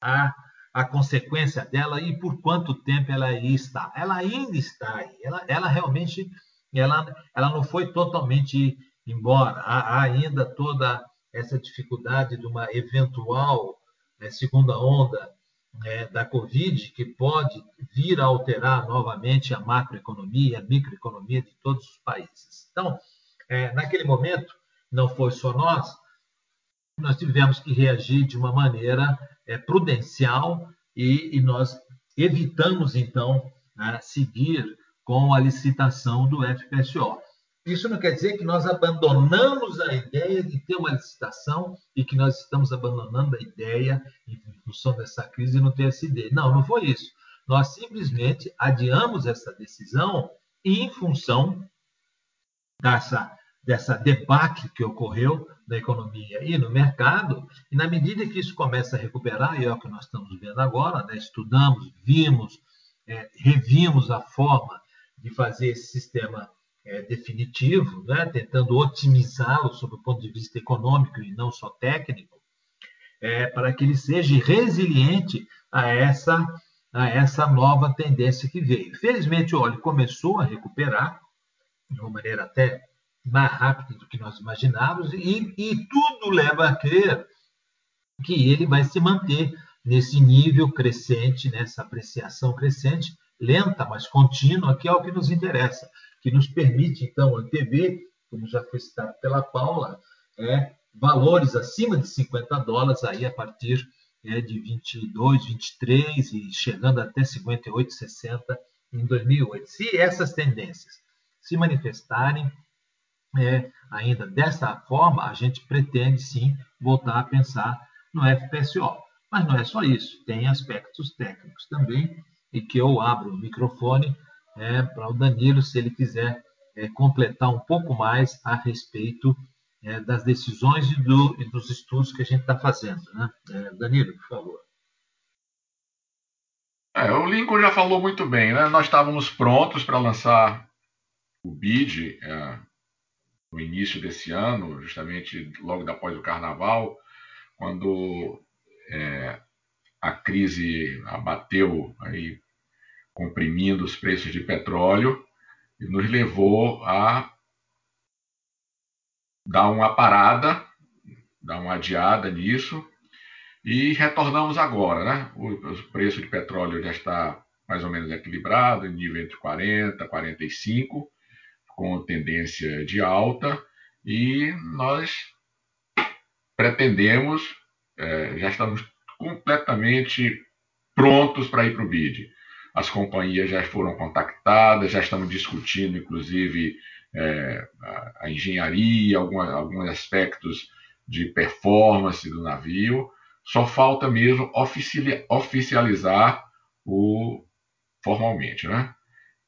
S2: a a consequência dela e por quanto tempo ela aí está. Ela ainda está aí. Ela, ela realmente ela, ela não foi totalmente embora. Há, há ainda toda essa dificuldade de uma eventual né, segunda onda né, da Covid que pode vir a alterar novamente a macroeconomia, a microeconomia de todos os países. Então, é, naquele momento, não foi só nós, nós tivemos que reagir de uma maneira é, prudencial e, e, nós evitamos, então, né, seguir com a licitação do FPSO. Isso não quer dizer que nós abandonamos a ideia de ter uma licitação e que nós estamos abandonando a ideia, em função dessa crise, essa ideia. Não, não foi isso. Nós simplesmente adiamos essa decisão em função dessa dessa debacle que ocorreu na economia e no mercado, e na medida que isso começa a recuperar, e é o que nós estamos vendo agora, né, estudamos, vimos, é, revimos a forma de fazer esse sistema é, definitivo, né, tentando otimizá-lo sob o ponto de vista econômico e não só técnico, é, para que ele seja resiliente a essa, a essa nova tendência que veio. Felizmente, o óleo começou a recuperar, de uma maneira até mais rápido do que nós imaginávamos, e, e tudo leva a crer que ele vai se manter nesse nível crescente, nessa apreciação crescente, lenta, mas contínua, que é o que nos interessa, que nos permite, então, antever, como já foi citado pela Paula, é, valores acima de 50 dólares aí a partir é, de 22, 23 e chegando até 58, 60 em 2008. Se essas tendências se manifestarem, é, ainda dessa forma, a gente pretende sim voltar a pensar no FPSO. Mas não é só isso, tem aspectos técnicos também, e que eu abro o microfone é, para o Danilo, se ele quiser é, completar um pouco mais a respeito é, das decisões e, do, e, dos estudos que a gente está fazendo. Né? É, Danilo, por favor.
S7: É, o Lincoln já falou muito bem, né? Nós estávamos prontos para lançar o BID é, no início desse ano, justamente logo após o Carnaval, quando é, a crise abateu, aí, comprimindo os preços de petróleo, e nos levou a dar uma parada, dar uma adiada nisso, e retornamos agora. Né? O, o preço de petróleo já está mais ou menos equilibrado, em nível entre 40 e 45, com tendência de alta e nós pretendemos, é, já estamos completamente prontos para ir para o bid. As companhias já foram contactadas, já estamos discutindo, inclusive, é, a, a, engenharia, alguns aspectos de performance do navio. Só falta mesmo oficializar o formalmente, né?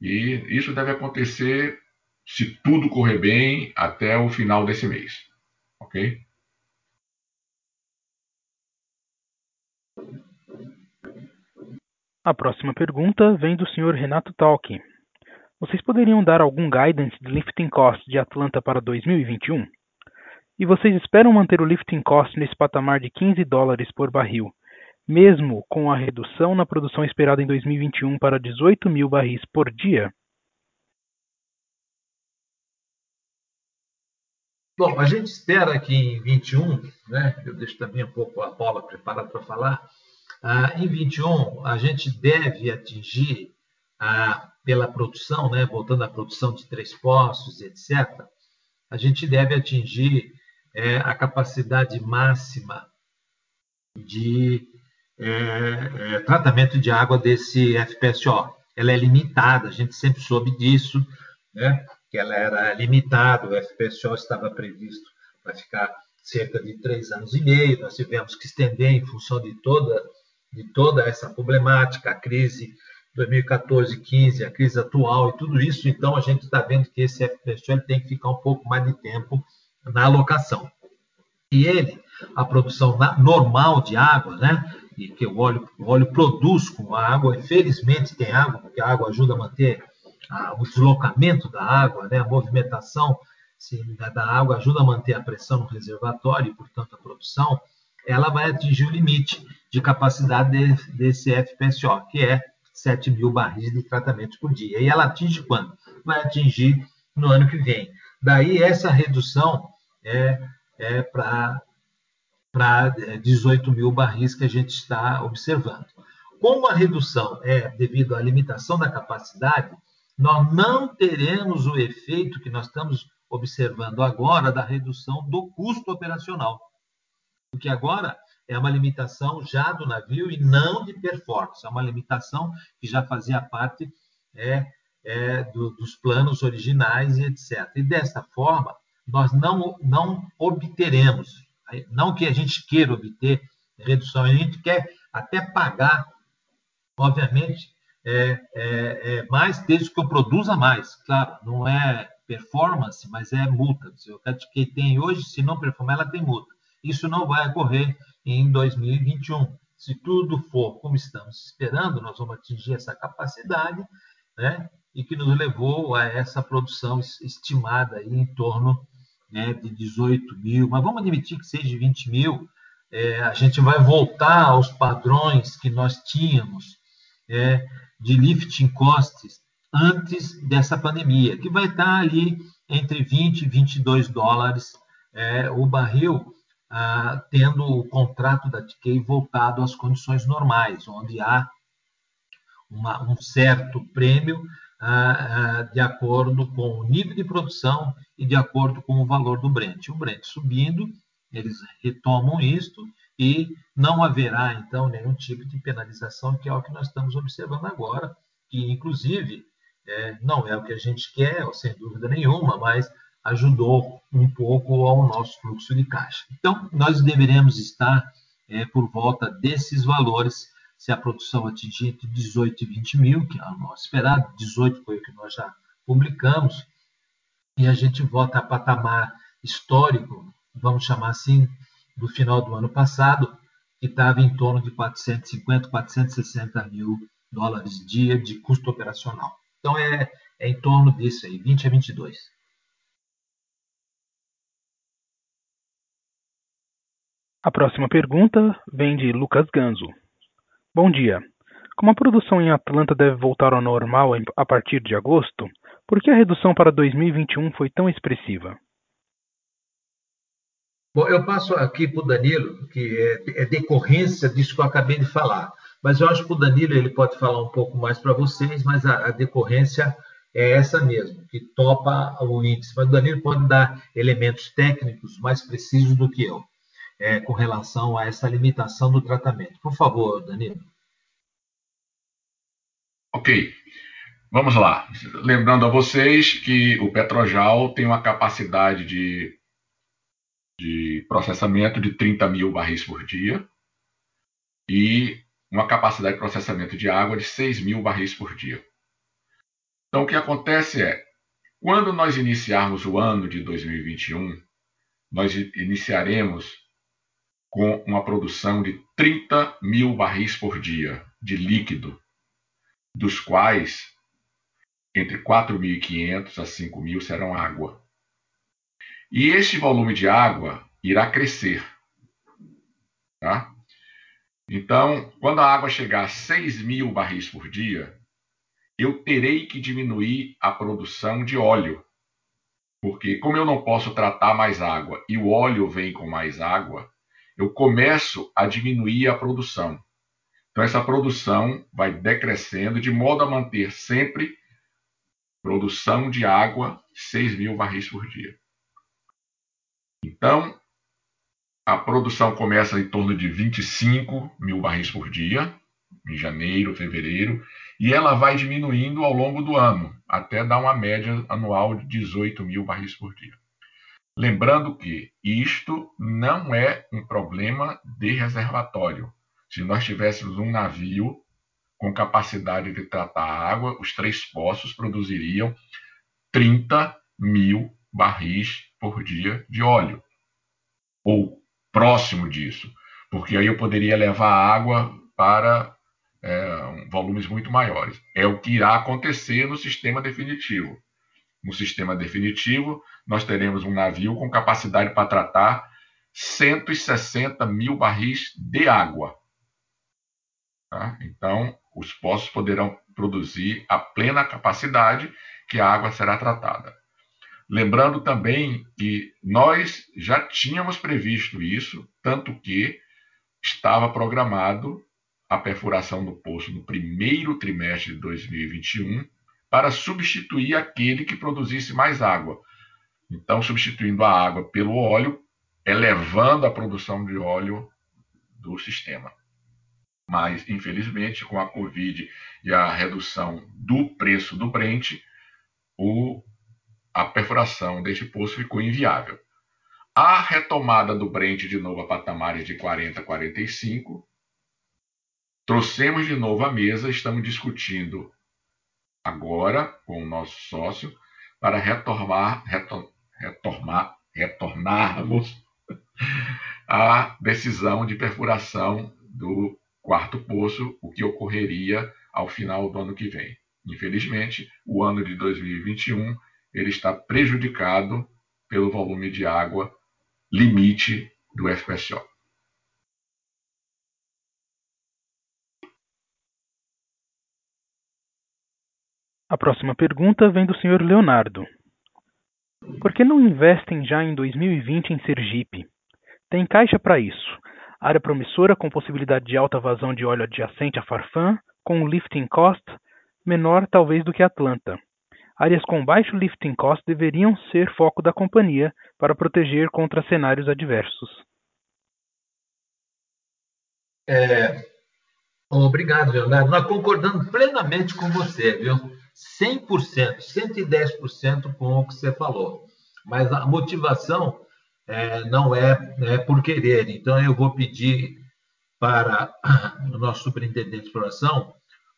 S7: E isso deve acontecer, se tudo correr bem, até o final desse mês, ok?
S1: A próxima pergunta vem do Sr. Renato Talk. Vocês poderiam dar algum guidance de lifting cost de Atlanta para 2021? E vocês esperam manter o lifting cost nesse patamar de 15 dólares por barril, mesmo com a redução na produção esperada em 2021 para 18 mil barris por dia?
S2: Bom, a gente espera que em 21, né, eu deixo também um pouco a bola preparada para falar, ah, em 21, a gente deve atingir, ah, pela produção, né, voltando à produção de três postos, etc., a gente deve atingir é, a capacidade máxima de é, é, tratamento de água desse FPSO. Ela é limitada, a gente sempre soube disso, né, que ela era limitada, o FPSO estava previsto para ficar cerca de três anos e meio, nós tivemos que estender em função de toda de toda essa problemática, a crise 2014, 15, a crise atual e tudo isso, então a gente está vendo que esse FPSO tem que ficar um pouco mais de tempo na alocação. E ele, a produção normal de água, né, e que o óleo, o óleo produz com a água, e felizmente tem água, porque a água ajuda a manter a, o deslocamento da água, né, a movimentação da água ajuda a manter a pressão no reservatório e, portanto, a produção, ela vai atingir o limite de capacidade de, desse FPSO, que é 7 mil barris de tratamento por dia. E ela atinge quando? Vai atingir no ano que vem. Daí essa redução é, é para 18 mil barris que a gente está observando. Como a redução é devido à limitação da capacidade, nós não teremos o efeito que nós estamos observando agora da redução do custo operacional. Porque agora é uma limitação já do navio e não de performance, é uma limitação que já fazia parte é, é, do, dos planos originais e etc. E desta forma, nós não, não obteremos, não que a gente queira obter redução, a gente quer até pagar, obviamente, é, é, é mais desde que eu produza mais. Claro, não é performance, mas é multa. Se o que tem hoje, se não performar, ela tem multa. Isso não vai ocorrer em 2021. Se tudo for como estamos esperando, nós vamos atingir essa capacidade, né? E que nos levou a essa produção estimada aí em torno né, de 18 mil, mas vamos admitir que seja 20 mil, é, a gente vai voltar aos padrões que nós tínhamos é, de lifting costs antes dessa pandemia, que vai estar ali entre 20 e 22 dólares é, o barril, ah, tendo o contrato da TK voltado às condições normais, onde há uma, um certo prêmio ah, ah, de acordo com o nível de produção e de acordo com o valor do Brent. O Brent subindo, eles retomam isto e não haverá, então, nenhum tipo de penalização, que é o que nós estamos observando agora, que, inclusive, é, não é o que a gente quer, sem dúvida nenhuma, mas ajudou um pouco ao nosso fluxo de caixa. Então, nós deveremos estar é, por volta desses valores, se a produção atingir entre 18 e 20 mil, que é o nosso esperado, 18 foi o que nós já publicamos, e a gente volta a patamar histórico, vamos chamar assim, do final do ano passado, que estava em torno de 450, 460 mil dólares dia de custo operacional. Então é, é em torno disso aí, 20 a 22.
S1: A próxima pergunta vem de Lucas Ganzo. Bom dia. Como a produção em Atlanta deve voltar ao normal a partir de agosto, por que a redução para 2021 foi tão expressiva?
S2: Bom, eu passo aqui para o Danilo, que é, é, decorrência disso que eu acabei de falar. Mas eu acho que o Danilo ele pode falar um pouco mais para vocês, mas a, a, decorrência é essa mesmo, que topa o índice. Mas o Danilo pode dar elementos técnicos mais precisos do que eu. É, com relação a essa limitação do tratamento. Por favor, Danilo.
S7: Ok. Vamos lá. Lembrando a vocês que o Petrojal tem uma capacidade de, de processamento de 30 mil barris por dia e uma capacidade de processamento de água de 6 mil barris por dia. Então, o que acontece é, quando nós iniciarmos o ano de 2021, nós iniciaremos com uma produção de 30 mil barris por dia de líquido, dos quais entre 4.500 a 5.000 serão água. E este volume de água irá crescer. Tá? Então, quando a água chegar a 6 mil barris por dia, eu terei que diminuir a produção de óleo. Porque, como eu não posso tratar mais água e o óleo vem com mais água, eu começo a diminuir a produção. Então, essa produção vai decrescendo de modo a manter sempre produção de água 6 mil barris por dia. Então, a produção começa em torno de 25 mil barris por dia, em janeiro, fevereiro, e ela vai diminuindo ao longo do ano, até dar uma média anual de 18 mil barris por dia. Lembrando que isto não é um problema de reservatório. Se nós tivéssemos um navio com capacidade de tratar água, os três poços produziriam 30 mil barris por dia de óleo, ou próximo disso, porque aí eu poderia levar água para é, volumes muito maiores. É o que irá acontecer no sistema definitivo. No sistema definitivo, nós teremos um navio com capacidade para tratar 160 mil barris de água. Tá? Então, os poços poderão produzir a plena capacidade que a água será tratada. Lembrando também que nós já tínhamos previsto isso, tanto que estava programado a perfuração do poço no primeiro trimestre de 2021 para substituir aquele que produzisse mais água. Então, substituindo a água pelo óleo, elevando a produção de óleo do sistema. Mas, infelizmente, com a Covid e a redução do preço do Brent, o, a perfuração deste poço ficou inviável. A retomada do Brent de novo a patamares de 40 45, trouxemos de novo à mesa, estamos discutindo agora com o nosso sócio para retornar, retor, retornar, retornarmos a decisão de perfuração do quarto poço, o que ocorreria ao final do ano que vem. Infelizmente, o ano de 2021 ele está prejudicado pelo volume de água limite do FPSO.
S1: A próxima pergunta vem do Sr. Leonardo. Por que não investem já em 2020 em Sergipe? Tem caixa para isso. Área promissora com possibilidade de alta vazão de óleo adjacente a Farfã, com lifting cost menor talvez do que Atlanta. Áreas com baixo lifting cost deveriam ser foco da companhia para proteger contra cenários adversos.
S2: É, obrigado, Leonardo. Nós concordamos plenamente com você, viu? 100%, 110% com o que você falou. Mas a motivação é, não é, é por querer. Então, eu vou pedir para o nosso superintendente de exploração,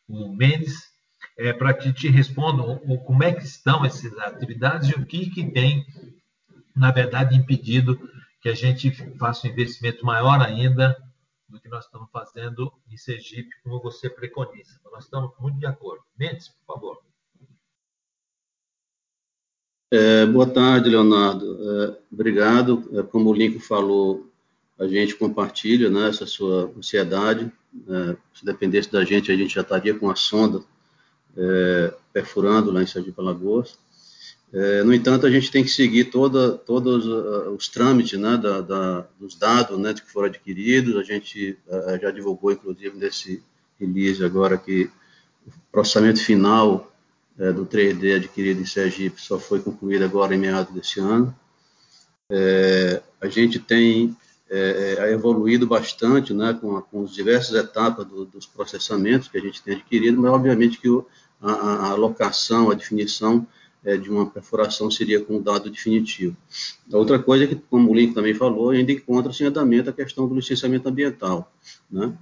S2: o Mendes, é, para que te respondam como é que estão essas atividades e o que, que tem, na verdade, impedido que a gente faça um investimento maior ainda do que nós estamos fazendo em Sergipe, como você preconiza. Nós estamos muito de acordo. Mendes, por favor.
S8: É, boa tarde, Leonardo. É, obrigado. É, como o Lincoln falou, a gente compartilha né, essa sua ansiedade. É, se dependesse da gente, a gente já estaria com a sonda é, perfurando lá em Sergipe Alagoas. É, no entanto, a gente tem que seguir toda, todos os trâmites né, da, da, dos dados né, que foram adquiridos. A gente já divulgou, inclusive, nesse release agora que o processamento final é, do 3D adquirido em Sergipe só foi concluída agora em meados desse ano. É, a gente tem é, é, evoluído bastante, né, com, com as diversas etapas do, dos processamentos que a gente tem adquirido, mas obviamente que o, a, a, alocação, a definição é, de uma perfuração seria com um dado definitivo. A outra coisa é que, como o Link também falou, ainda encontra-se em andamento a questão do licenciamento ambiental, né?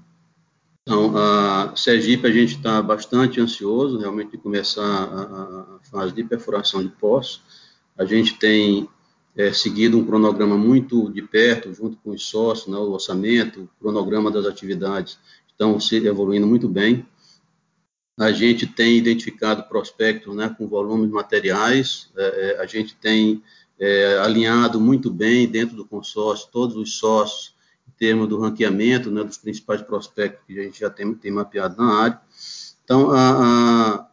S8: Então, a Sergipe, a gente está bastante ansioso realmente de começar a, a, fase de perfuração de poços. A gente tem é, seguido um cronograma muito de perto, junto com os sócios, né, o orçamento, o cronograma das atividades estão se evoluindo muito bem. A gente tem identificado prospectos né, com volumes materiais, é, é, a gente tem é, alinhado muito bem dentro do consórcio, todos os sócios, em termos do ranqueamento né, dos principais prospectos que a gente já tem, tem mapeado na área. Então, a,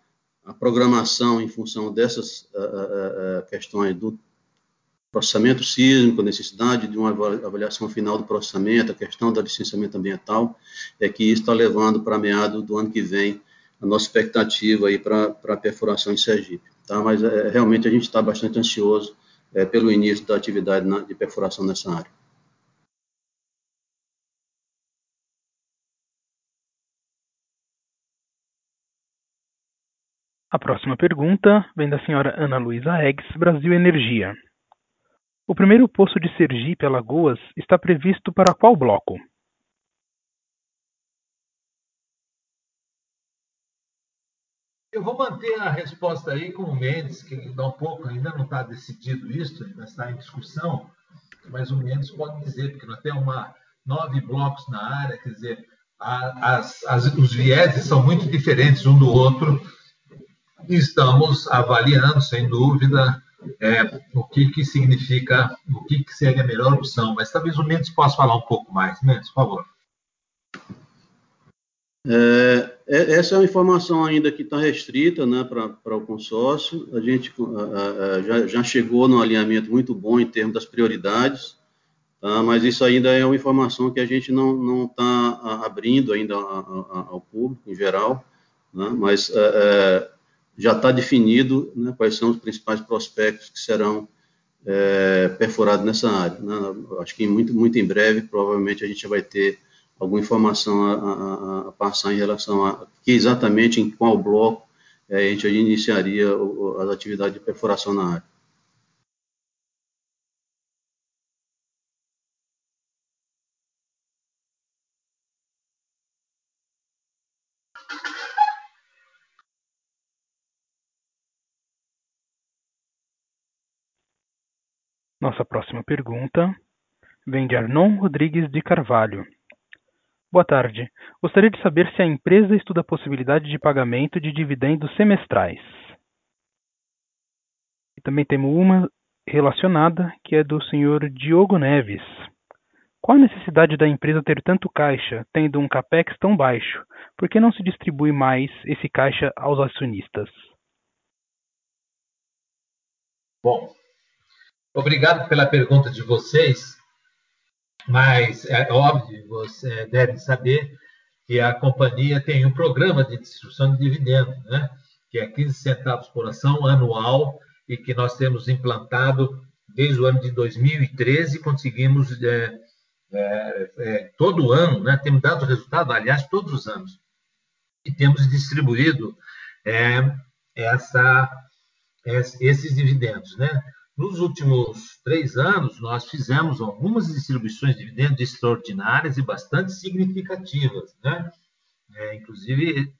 S8: a, a programação em função dessas a, questões do processamento sísmico, a necessidade de uma avaliação final do processamento, a questão do licenciamento ambiental, é que isso está levando para meados do ano que vem a nossa expectativa aí para a perfuração em Sergipe. Tá? Mas é, realmente a gente está bastante ansioso é, pelo início da atividade na, de perfuração nessa área.
S1: A próxima pergunta vem da senhora Ana Luísa Eggs, Brasil Energia. O primeiro poço de Sergipe Alagoas está previsto para qual bloco?
S2: Eu vou manter a resposta aí com o Mendes, que dá um pouco, ainda não está decidido isso, ainda está em discussão, mas o Mendes pode dizer, porque nós temos uma, nove blocos na área, quer dizer, as, as, os vieses são muito diferentes um do outro, estamos avaliando, sem dúvida, é, o que, que significa, o que, que seria a melhor opção. Mas talvez o Mendes possa falar um pouco mais. Mendes, por favor.
S8: É, é essa é uma informação ainda que está restrita né, para o consórcio. A gente a, a, já, já, chegou no alinhamento muito bom em termos das prioridades, tá? mas isso ainda é uma informação que a gente não está abrindo ainda ao público em geral. Né? Mas é, é já está definido né, quais são os principais prospectos que serão é, perfurados nessa área. Né? Acho que muito, muito em breve, provavelmente, a gente vai ter alguma informação a, a, a passar em relação a que exatamente em qual bloco é, a gente iniciaria as atividades de perfuração na área.
S1: Nossa próxima pergunta vem de Arnon Rodrigues de Carvalho. Boa tarde. Gostaria de saber se a empresa estuda a possibilidade de pagamento de dividendos semestrais. E também temos uma relacionada, que é do senhor Diogo Neves. Qual a necessidade da empresa ter tanto caixa, tendo um capex tão baixo? Por que não se distribui mais esse caixa aos acionistas?
S2: Bom, Obrigado pela pergunta de vocês, mas é óbvio, você deve saber que a companhia tem um programa de distribuição de dividendos, né? que é 15 centavos por ação anual e que nós temos implantado desde o ano de 2013, conseguimos é, é, é, todo ano, né? temos dado resultado, aliás, todos os anos, e temos distribuído é, essa, esses dividendos. Né? Nos últimos três anos, nós fizemos algumas distribuições de dividendos extraordinárias e bastante significativas, né? É, inclusive,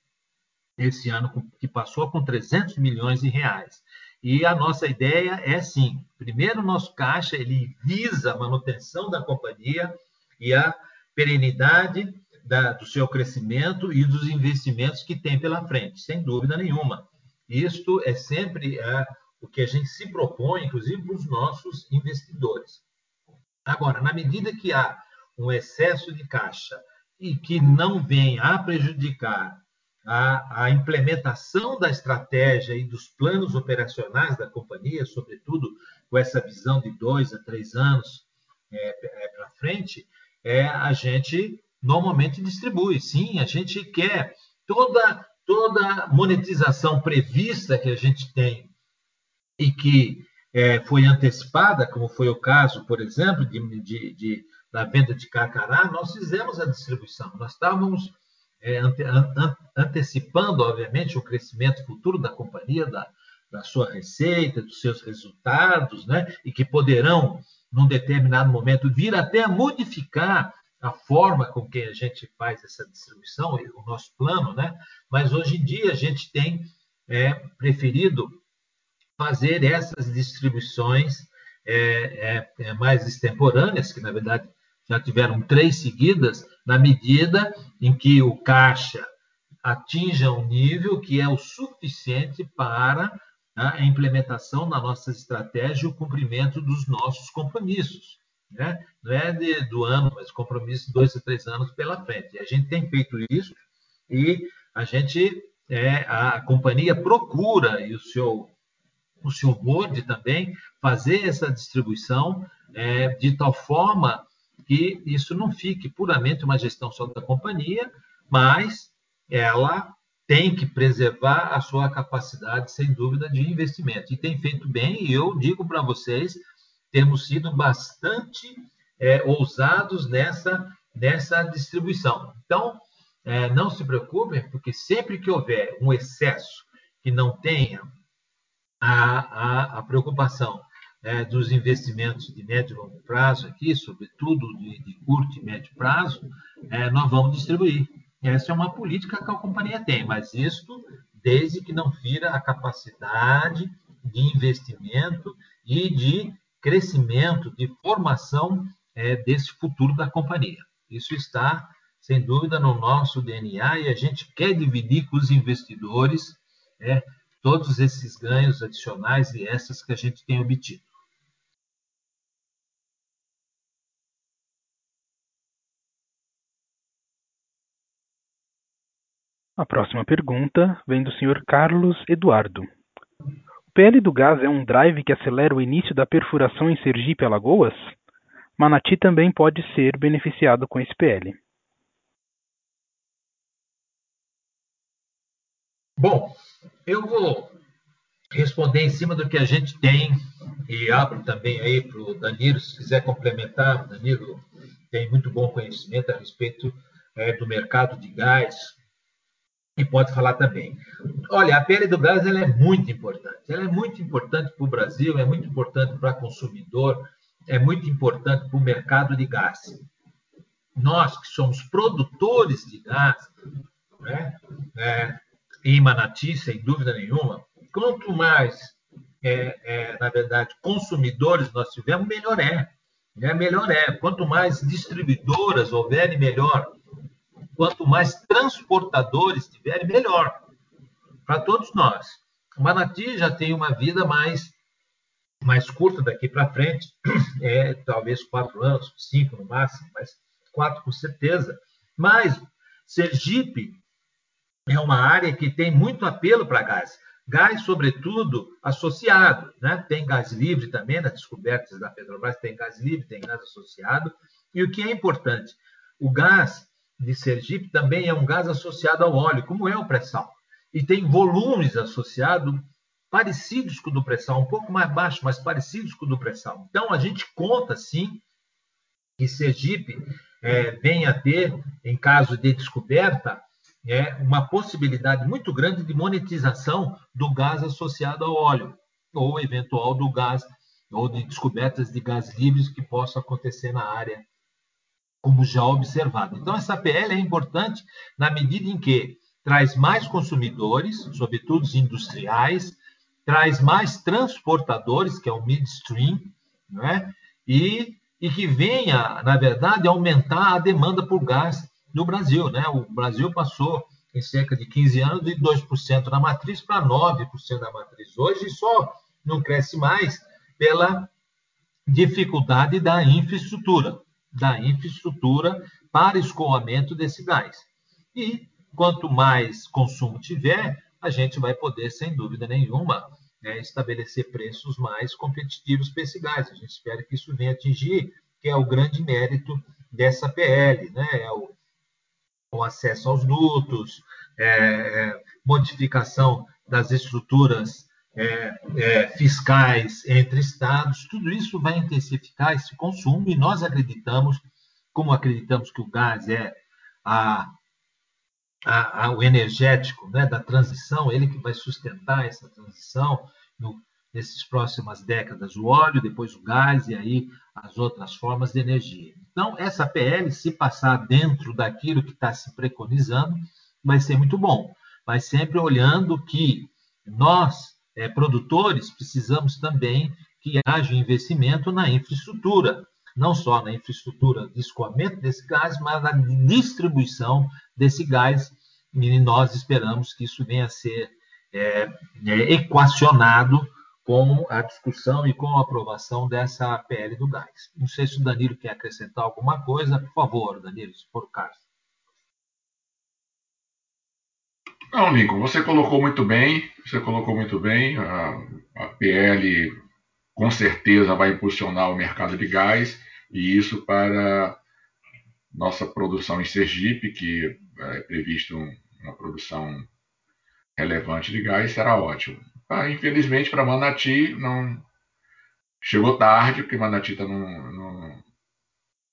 S2: esse ano que passou com 300 milhões de reais. E a nossa ideia é sim, primeiro, nosso caixa ele visa a manutenção da companhia e a perenidade da, do seu crescimento e dos investimentos que tem pela frente, sem dúvida nenhuma. Isto é sempre é, o que a gente se propõe, inclusive para os nossos investidores. Agora, na medida que há um excesso de caixa e que não venha a prejudicar a, a, implementação da estratégia e dos planos operacionais da companhia, sobretudo com essa visão de dois a três anos é, é, para frente, é, a gente normalmente distribui. Sim, a gente quer toda toda monetização prevista que a gente tem e que é, foi antecipada, como foi o caso, por exemplo, de, de, de da venda de Carcará, nós fizemos a distribuição. Nós estávamos é, ante, an, antecipando, obviamente, o crescimento futuro da companhia, da, da sua receita, dos seus resultados, né? e que poderão, num determinado momento, vir até a modificar a forma com que a gente faz essa distribuição, o nosso plano, né? mas hoje em dia a gente tem é, preferido fazer essas distribuições é, é, é mais extemporâneas, que na verdade já tiveram três seguidas, na medida em que o caixa atinja um nível que é o suficiente para né, a implementação da nossa estratégia e o cumprimento dos nossos compromissos. Né? Não é de, do ano, mas compromisso de dois a três anos pela frente. E a gente tem feito isso e a gente, é, a companhia procura, e o seu, o seu board também, fazer essa distribuição é, de tal forma que isso não fique puramente uma gestão só da companhia, mas ela tem que preservar a sua capacidade, sem dúvida, de investimento. E tem feito bem, e eu digo para vocês, temos sido bastante é, ousados nessa, nessa distribuição. Então, é, não se preocupem, porque sempre que houver um excesso que não tenha a, a, a preocupação é, dos investimentos de médio e longo prazo aqui, sobretudo de, de curto e médio prazo, é, nós vamos distribuir. Essa é uma política que a companhia tem, mas isto desde que não fira a capacidade de investimento e de crescimento, de formação é, desse futuro da companhia. Isso está, sem dúvida, no nosso DNA e a gente quer dividir com os investidores é, todos esses ganhos adicionais e essas que a gente tem obtido.
S1: A próxima pergunta vem do Sr. Carlos Eduardo. O PL do gás é um drive que acelera o início da perfuração em Sergipe Alagoas? Manati também pode ser beneficiado com esse PL.
S2: Bom, eu vou responder em cima do que a gente tem e abro também aí para o Danilo, se quiser complementar. O Danilo tem muito bom conhecimento a respeito é, do mercado de gás e pode falar também. Olha, a pele do gás ela é muito importante. Ela é muito importante para o Brasil, é muito importante para o consumidor, é muito importante para o mercado de gás. Nós que somos produtores de gás, né, é, em Manati, sem dúvida nenhuma, quanto mais, é, é, na verdade, consumidores nós tivermos, melhor é. Né? Melhor é. Quanto mais distribuidoras houverem, melhor quanto mais transportadores tiverem, melhor para todos nós. Manati já tem uma vida mais mais curta daqui para frente, é talvez quatro anos, cinco no máximo, mas quatro com certeza. Mas Sergipe é uma área que tem muito apelo para gás. Gás, sobretudo, associado. Né? Tem gás livre também, nas descobertas da Petrobras tem gás livre, tem gás associado. E o que é importante? O gás de Sergipe também é um gás associado ao óleo, como é o pré-sal. E tem volumes associados parecidos com o do pré-sal, um pouco mais baixo, mas parecidos com o do pré-sal. Então, a gente conta, sim, que Sergipe é, venha a ter, em caso de descoberta, é, uma possibilidade muito grande de monetização do gás associado ao óleo, ou eventual do gás, ou de descobertas de gás livres que possam acontecer na área como já observado. Então, essa PL é importante na medida em que traz mais consumidores, sobretudo os industriais, traz mais transportadores, que é o midstream, né? e, e que venha, na verdade, aumentar a demanda por gás no Brasil. Né? O Brasil passou, em cerca de 15 anos, de 2% da matriz para 9% da matriz. Hoje só não cresce mais pela dificuldade da infraestrutura da infraestrutura para escoamento desse gás. E quanto mais consumo tiver, a gente vai poder, sem dúvida nenhuma, né, estabelecer preços mais competitivos para esse gás. A gente espera que isso venha atingir, que é o grande mérito dessa PL, né? É o, o acesso aos dutos, é, é, modificação das estruturas é, é, fiscais entre estados, tudo isso vai intensificar esse consumo e nós acreditamos como acreditamos que o gás é a, a, a, o energético né, da transição, ele que vai sustentar essa transição no, nesses próximas décadas, o óleo, depois o gás e aí as outras formas de energia. Então, essa PL, se passar dentro daquilo que está se preconizando, vai ser muito bom, mas sempre olhando que nós, é, produtores, precisamos também que haja investimento na infraestrutura, não só na infraestrutura de escoamento desse gás, mas na distribuição desse gás, e nós esperamos que isso venha a ser é, é, equacionado com a discussão e com a aprovação dessa PL do gás. Não sei se o Danilo quer acrescentar alguma coisa. Por favor, Danilo, se for o caso.
S7: Não, Lincoln, você colocou muito bem, você colocou muito bem. A, a PL com certeza vai impulsionar o mercado de gás e isso para nossa produção em Sergipe, que é previsto uma produção relevante de gás, será ótimo. Ah, infelizmente, para Manati, não chegou tarde, porque Manati está num, num,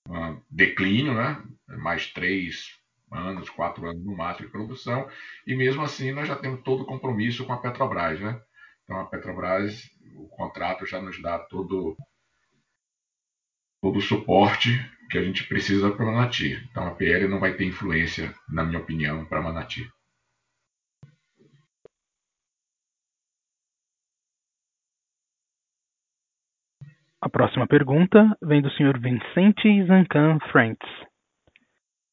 S7: num, declínio, né? mais três anos, quatro anos no máximo de produção, e mesmo assim nós já temos todo o compromisso com a Petrobras. Né? Então, a Petrobras, o contrato já nos dá todo, todo o suporte que a gente precisa para Manati. Então, a PL não vai ter influência, na minha opinião, para Manati.
S1: A próxima pergunta vem do Sr. Vicente Zancan Franks.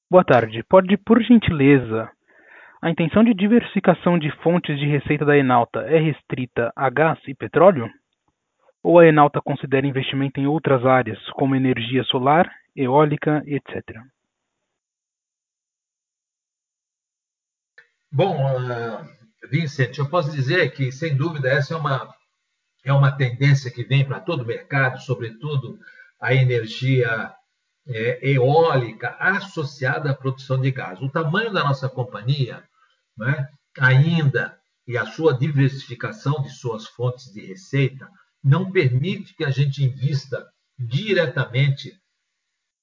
S1: Boa tarde. Pode, por gentileza, a intenção de diversificação de fontes de receita da Enalta é restrita a gás e petróleo? Ou a Enalta considera investimento em outras áreas, como energia solar, eólica, etc.?
S2: Bom, uh, Vincent, eu posso dizer que, sem dúvida, essa é uma é uma tendência que vem para todo o mercado, sobretudo a energia é, eólica associada à produção de gás. O tamanho da nossa companhia, né, ainda, e a sua diversificação de suas fontes de receita, não permite que a gente invista diretamente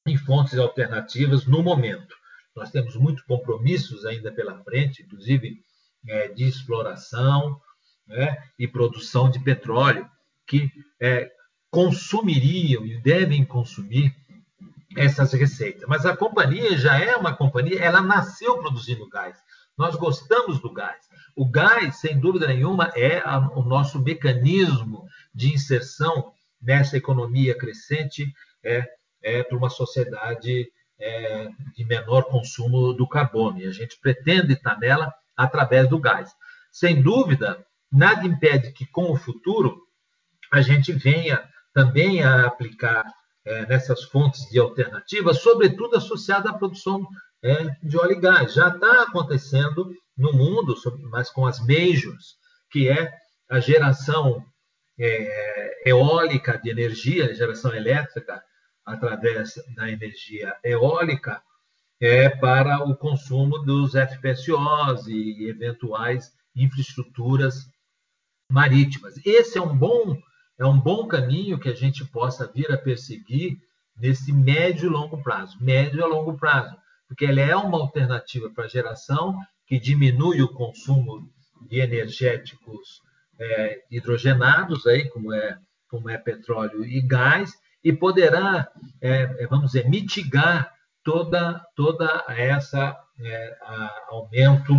S2: em fontes alternativas no momento. Nós temos muitos compromissos ainda pela frente, inclusive é, de exploração, né, e produção de petróleo, que é, consumiriam e devem consumir essas receitas. Mas a companhia já é uma companhia, ela nasceu produzindo gás. Nós gostamos do gás. O gás, sem dúvida nenhuma, é a, o nosso mecanismo de inserção nessa economia crescente é, é para uma sociedade é, de menor consumo do carbono. E a gente pretende estar nela através do gás. Sem dúvida, Nada impede que, com o futuro, a gente venha também a aplicar é, nessas fontes de alternativas, sobretudo associada à produção é, de óleo e gás. Já está acontecendo no mundo, mas com as majors, que é a geração é, eólica de energia, geração elétrica através da energia eólica, é, para o consumo dos FPSOs e eventuais infraestruturas marítimas. Esse é um bom é um bom caminho que a gente possa vir a perseguir nesse médio e longo prazo, médio a longo prazo, porque ela é uma alternativa para a geração que diminui o consumo de energéticos é, hidrogenados aí como é como é petróleo e gás e poderá é, é vamos dizer mitigar toda toda essa é, aumento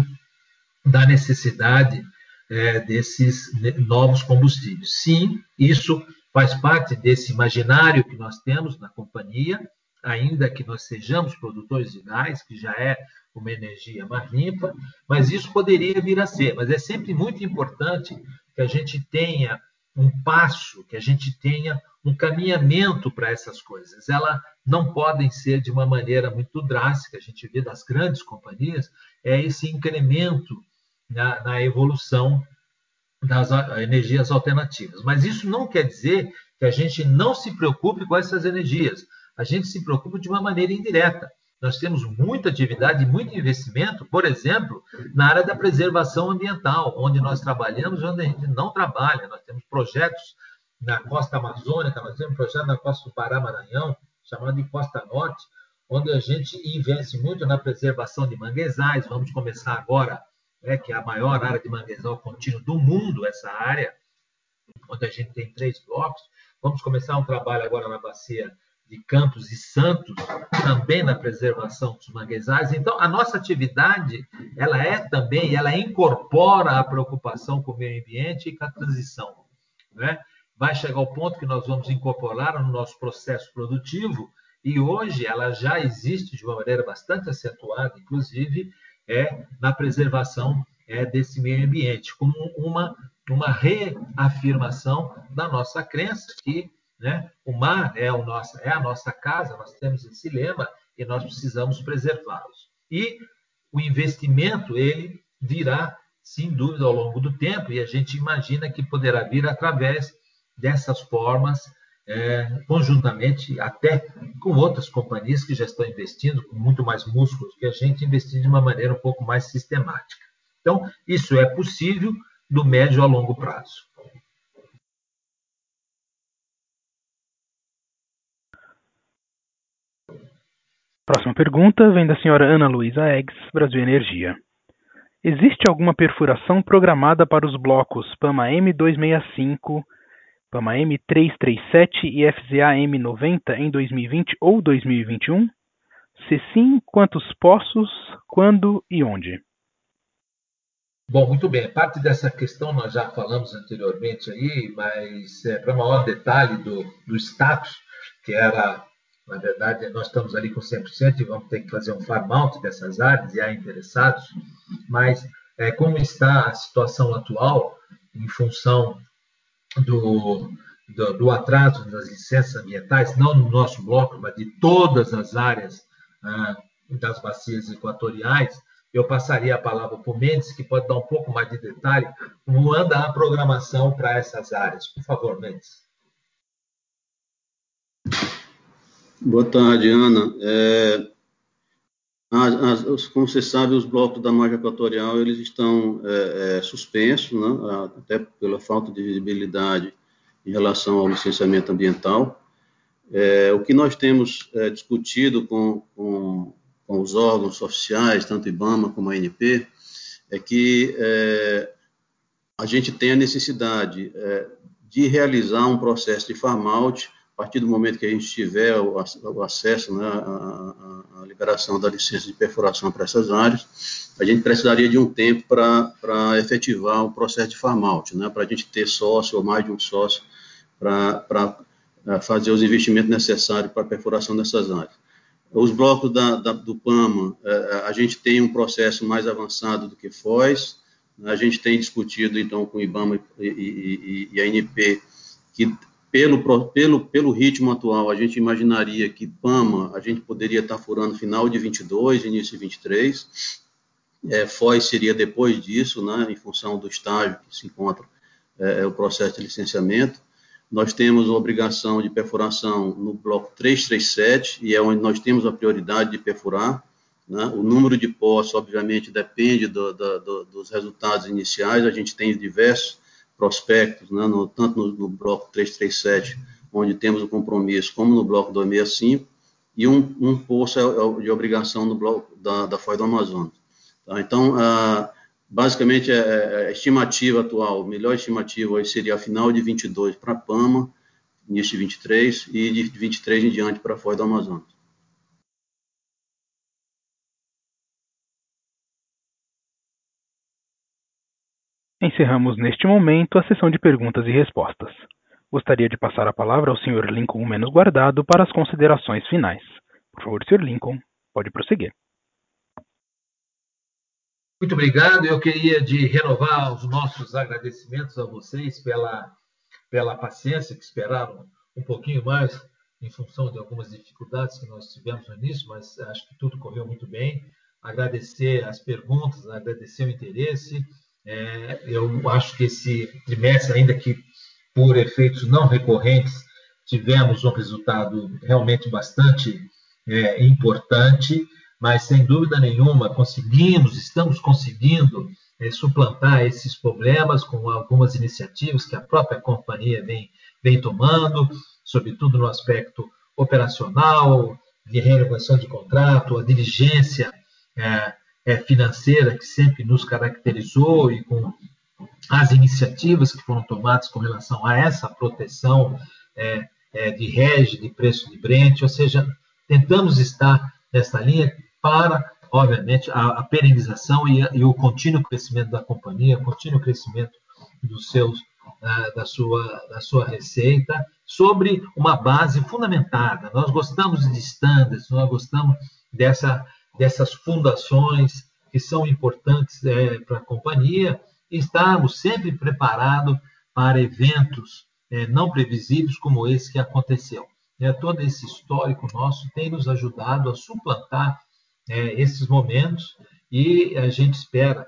S2: da necessidade é, desses novos combustíveis. Sim, isso faz parte desse imaginário que nós temos na companhia, ainda que nós sejamos produtores de gás, que já é uma energia mais limpa, mas isso poderia vir a ser. Mas é sempre muito importante que a gente tenha um passo, que a gente tenha um caminhamento para essas coisas. Elas não podem ser de uma maneira muito drástica. A gente vê das grandes companhias é esse incremento na, na evolução das energias alternativas. Mas isso não quer dizer que a gente não se preocupe com essas energias. A gente se preocupa de uma maneira indireta. Nós temos muita atividade, muito investimento, por exemplo, na área da preservação ambiental, onde nós trabalhamos e onde a gente não trabalha. Nós temos projetos na costa amazônica, nós temos um projeto na costa do Pará, Maranhão, chamado de Costa Norte, onde a gente investe muito na preservação de manguezais. Vamos começar agora, né, que é a maior área de manguezal contínuo do mundo, essa área, onde a gente tem três blocos. Vamos começar um trabalho agora na bacia de Campos e Santos, também na preservação dos manguezais. Então, a nossa atividade, ela é também, ela incorpora a preocupação com o meio ambiente e com a transição. Né? Vai chegar ao ponto que nós vamos incorporar no nosso processo produtivo, e hoje ela já existe de uma maneira bastante acentuada, inclusive, é na preservação é, desse meio ambiente, como uma, uma reafirmação da nossa crença que né? O mar é, o nosso, é a nossa casa, nós temos esse lema e nós precisamos preservá-los. E o investimento, ele virá, sem dúvida, ao longo do tempo, e a gente imagina que poderá vir através dessas formas, é, conjuntamente, até com outras companhias que já estão investindo com muito mais músculos que a gente, investindo de uma maneira um pouco mais sistemática. Então, isso é possível do médio a longo prazo.
S1: Próxima pergunta vem da senhora Ana Luísa Eggs, Brasil Energia. Existe alguma perfuração programada para os blocos PAMA M265, PAMA M337 e FZA M90 em 2020 ou 2021? Se sim, quantos poços, quando e onde?
S2: Bom, muito bem. Parte dessa questão nós já falamos anteriormente aí, mas é, para maior detalhe do, do status, que era na verdade, nós estamos ali com 100% e vamos ter que fazer um farm out dessas áreas e há interessados, mas é, como está a situação atual em função do, do, do, atraso das licenças ambientais, não no nosso bloco, mas de todas as áreas ah, das bacias equatoriais, eu passaria a palavra para o Mendes, que pode dar um pouco mais de detalhe, como anda a programação para essas áreas. Por favor, Mendes.
S8: Boa tarde, Ana. É, as, as, como você sabe, os blocos da margem equatorial eles estão é, é, suspensos, né, até pela falta de visibilidade em relação ao licenciamento ambiental. É, o que nós temos é, discutido com, com, com, os órgãos oficiais, tanto IBAMA como a ANP, é que é, a gente tem a necessidade de realizar um processo de farm-out partir do momento que a gente tiver o, o acesso, né, a, liberação da licença de perfuração para essas áreas, a gente precisaria de um tempo para efetivar o processo de farm-out, né, para a gente ter sócio ou mais de um sócio para é, fazer os investimentos necessários para a perfuração dessas áreas. Os blocos da, da, do PAMA, é, a gente tem um processo mais avançado do que FOIS, a gente tem discutido, então, com o IBAMA e, e, e a ANP, que pelo, pelo, pelo ritmo atual, a gente imaginaria que PAMA a gente poderia estar furando final de 22, início de 23. É, FOI seria depois disso, né, em função do estágio que se encontra é, é o processo de licenciamento. Nós temos a obrigação de perfuração no bloco 337, e é onde nós temos a prioridade de perfurar. Né? O número de postos, obviamente, depende do, do, do, dos resultados iniciais. A gente tem diversos prospectos, né, no, tanto no, no, bloco 337, onde temos o compromisso, como no bloco 265, e um, um posto é, é de obrigação no bloco da, da Foz do Amazonas. Tá? Então, ah, basicamente, é, é, a estimativa atual, a melhor estimativa seria a final de 22 para Pama, início de 23, e de 23 em diante para Foz do Amazonas.
S1: Encerramos neste momento a sessão de perguntas e respostas. Gostaria de passar a palavra ao Sr. Lincoln Menos Guardado para as considerações finais. Por favor, Sr. Lincoln, pode prosseguir.
S2: Muito obrigado. Eu queria de renovar os nossos agradecimentos a vocês pela, pela paciência que esperaram um pouquinho mais em função de algumas dificuldades que nós tivemos no início, mas acho que tudo correu muito bem. Agradecer as perguntas, agradecer o interesse é, eu acho que esse trimestre, ainda que por efeitos não recorrentes, tivemos um resultado realmente bastante é, importante, mas sem dúvida nenhuma conseguimos, estamos conseguindo é, suplantar esses problemas com algumas iniciativas que a própria companhia vem, vem tomando, sobretudo no aspecto operacional, de renegociação de contrato, a diligência é, financeira que sempre nos caracterizou e com as iniciativas que foram tomadas com relação a essa proteção é, é, de rege, de preço de Brent, ou seja, tentamos estar nessa linha para, obviamente, a, a perenização e, e, o contínuo crescimento da companhia, o contínuo crescimento dos seus, uh, da, sua, da sua receita, sobre uma base fundamentada. Nós gostamos de standards, nós gostamos dessa, dessas fundações que são importantes é, para a companhia e estamos sempre preparados para eventos é, não previsíveis como esse que aconteceu. É, todo esse histórico nosso tem nos ajudado a suplantar é, esses momentos e a gente espera,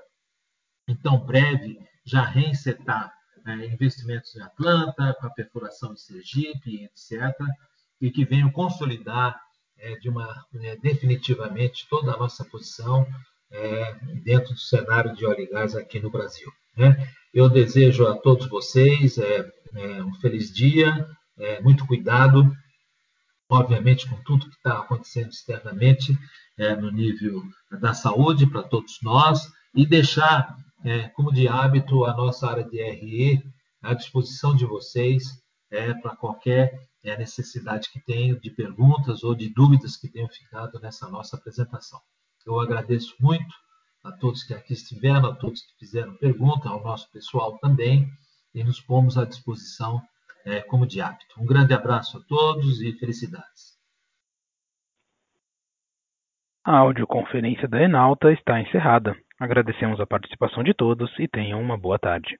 S2: então, breve, já reinsetar é, investimentos em Atlanta, com a perfuração de Sergipe, etc., e que venham consolidar é, de uma, é, definitivamente toda a nossa posição é, dentro do cenário de óleo e gás aqui no Brasil. Né? Eu desejo a todos vocês é, é, um feliz dia, muito cuidado, obviamente, com tudo que está acontecendo externamente no nível da saúde para todos nós, e deixar é, como de hábito, a nossa área de RE à disposição de vocês é, para qualquer é, necessidade que tenham de perguntas ou de dúvidas que tenham ficado nessa nossa apresentação. Eu agradeço muito a todos que aqui estiveram, a todos que fizeram pergunta, ao nosso pessoal também, e nos pomos à disposição é, como de hábito. Um grande abraço a todos e felicidades.
S1: A audioconferência da Enalta está encerrada. Agradecemos a participação de todos e tenham uma boa tarde.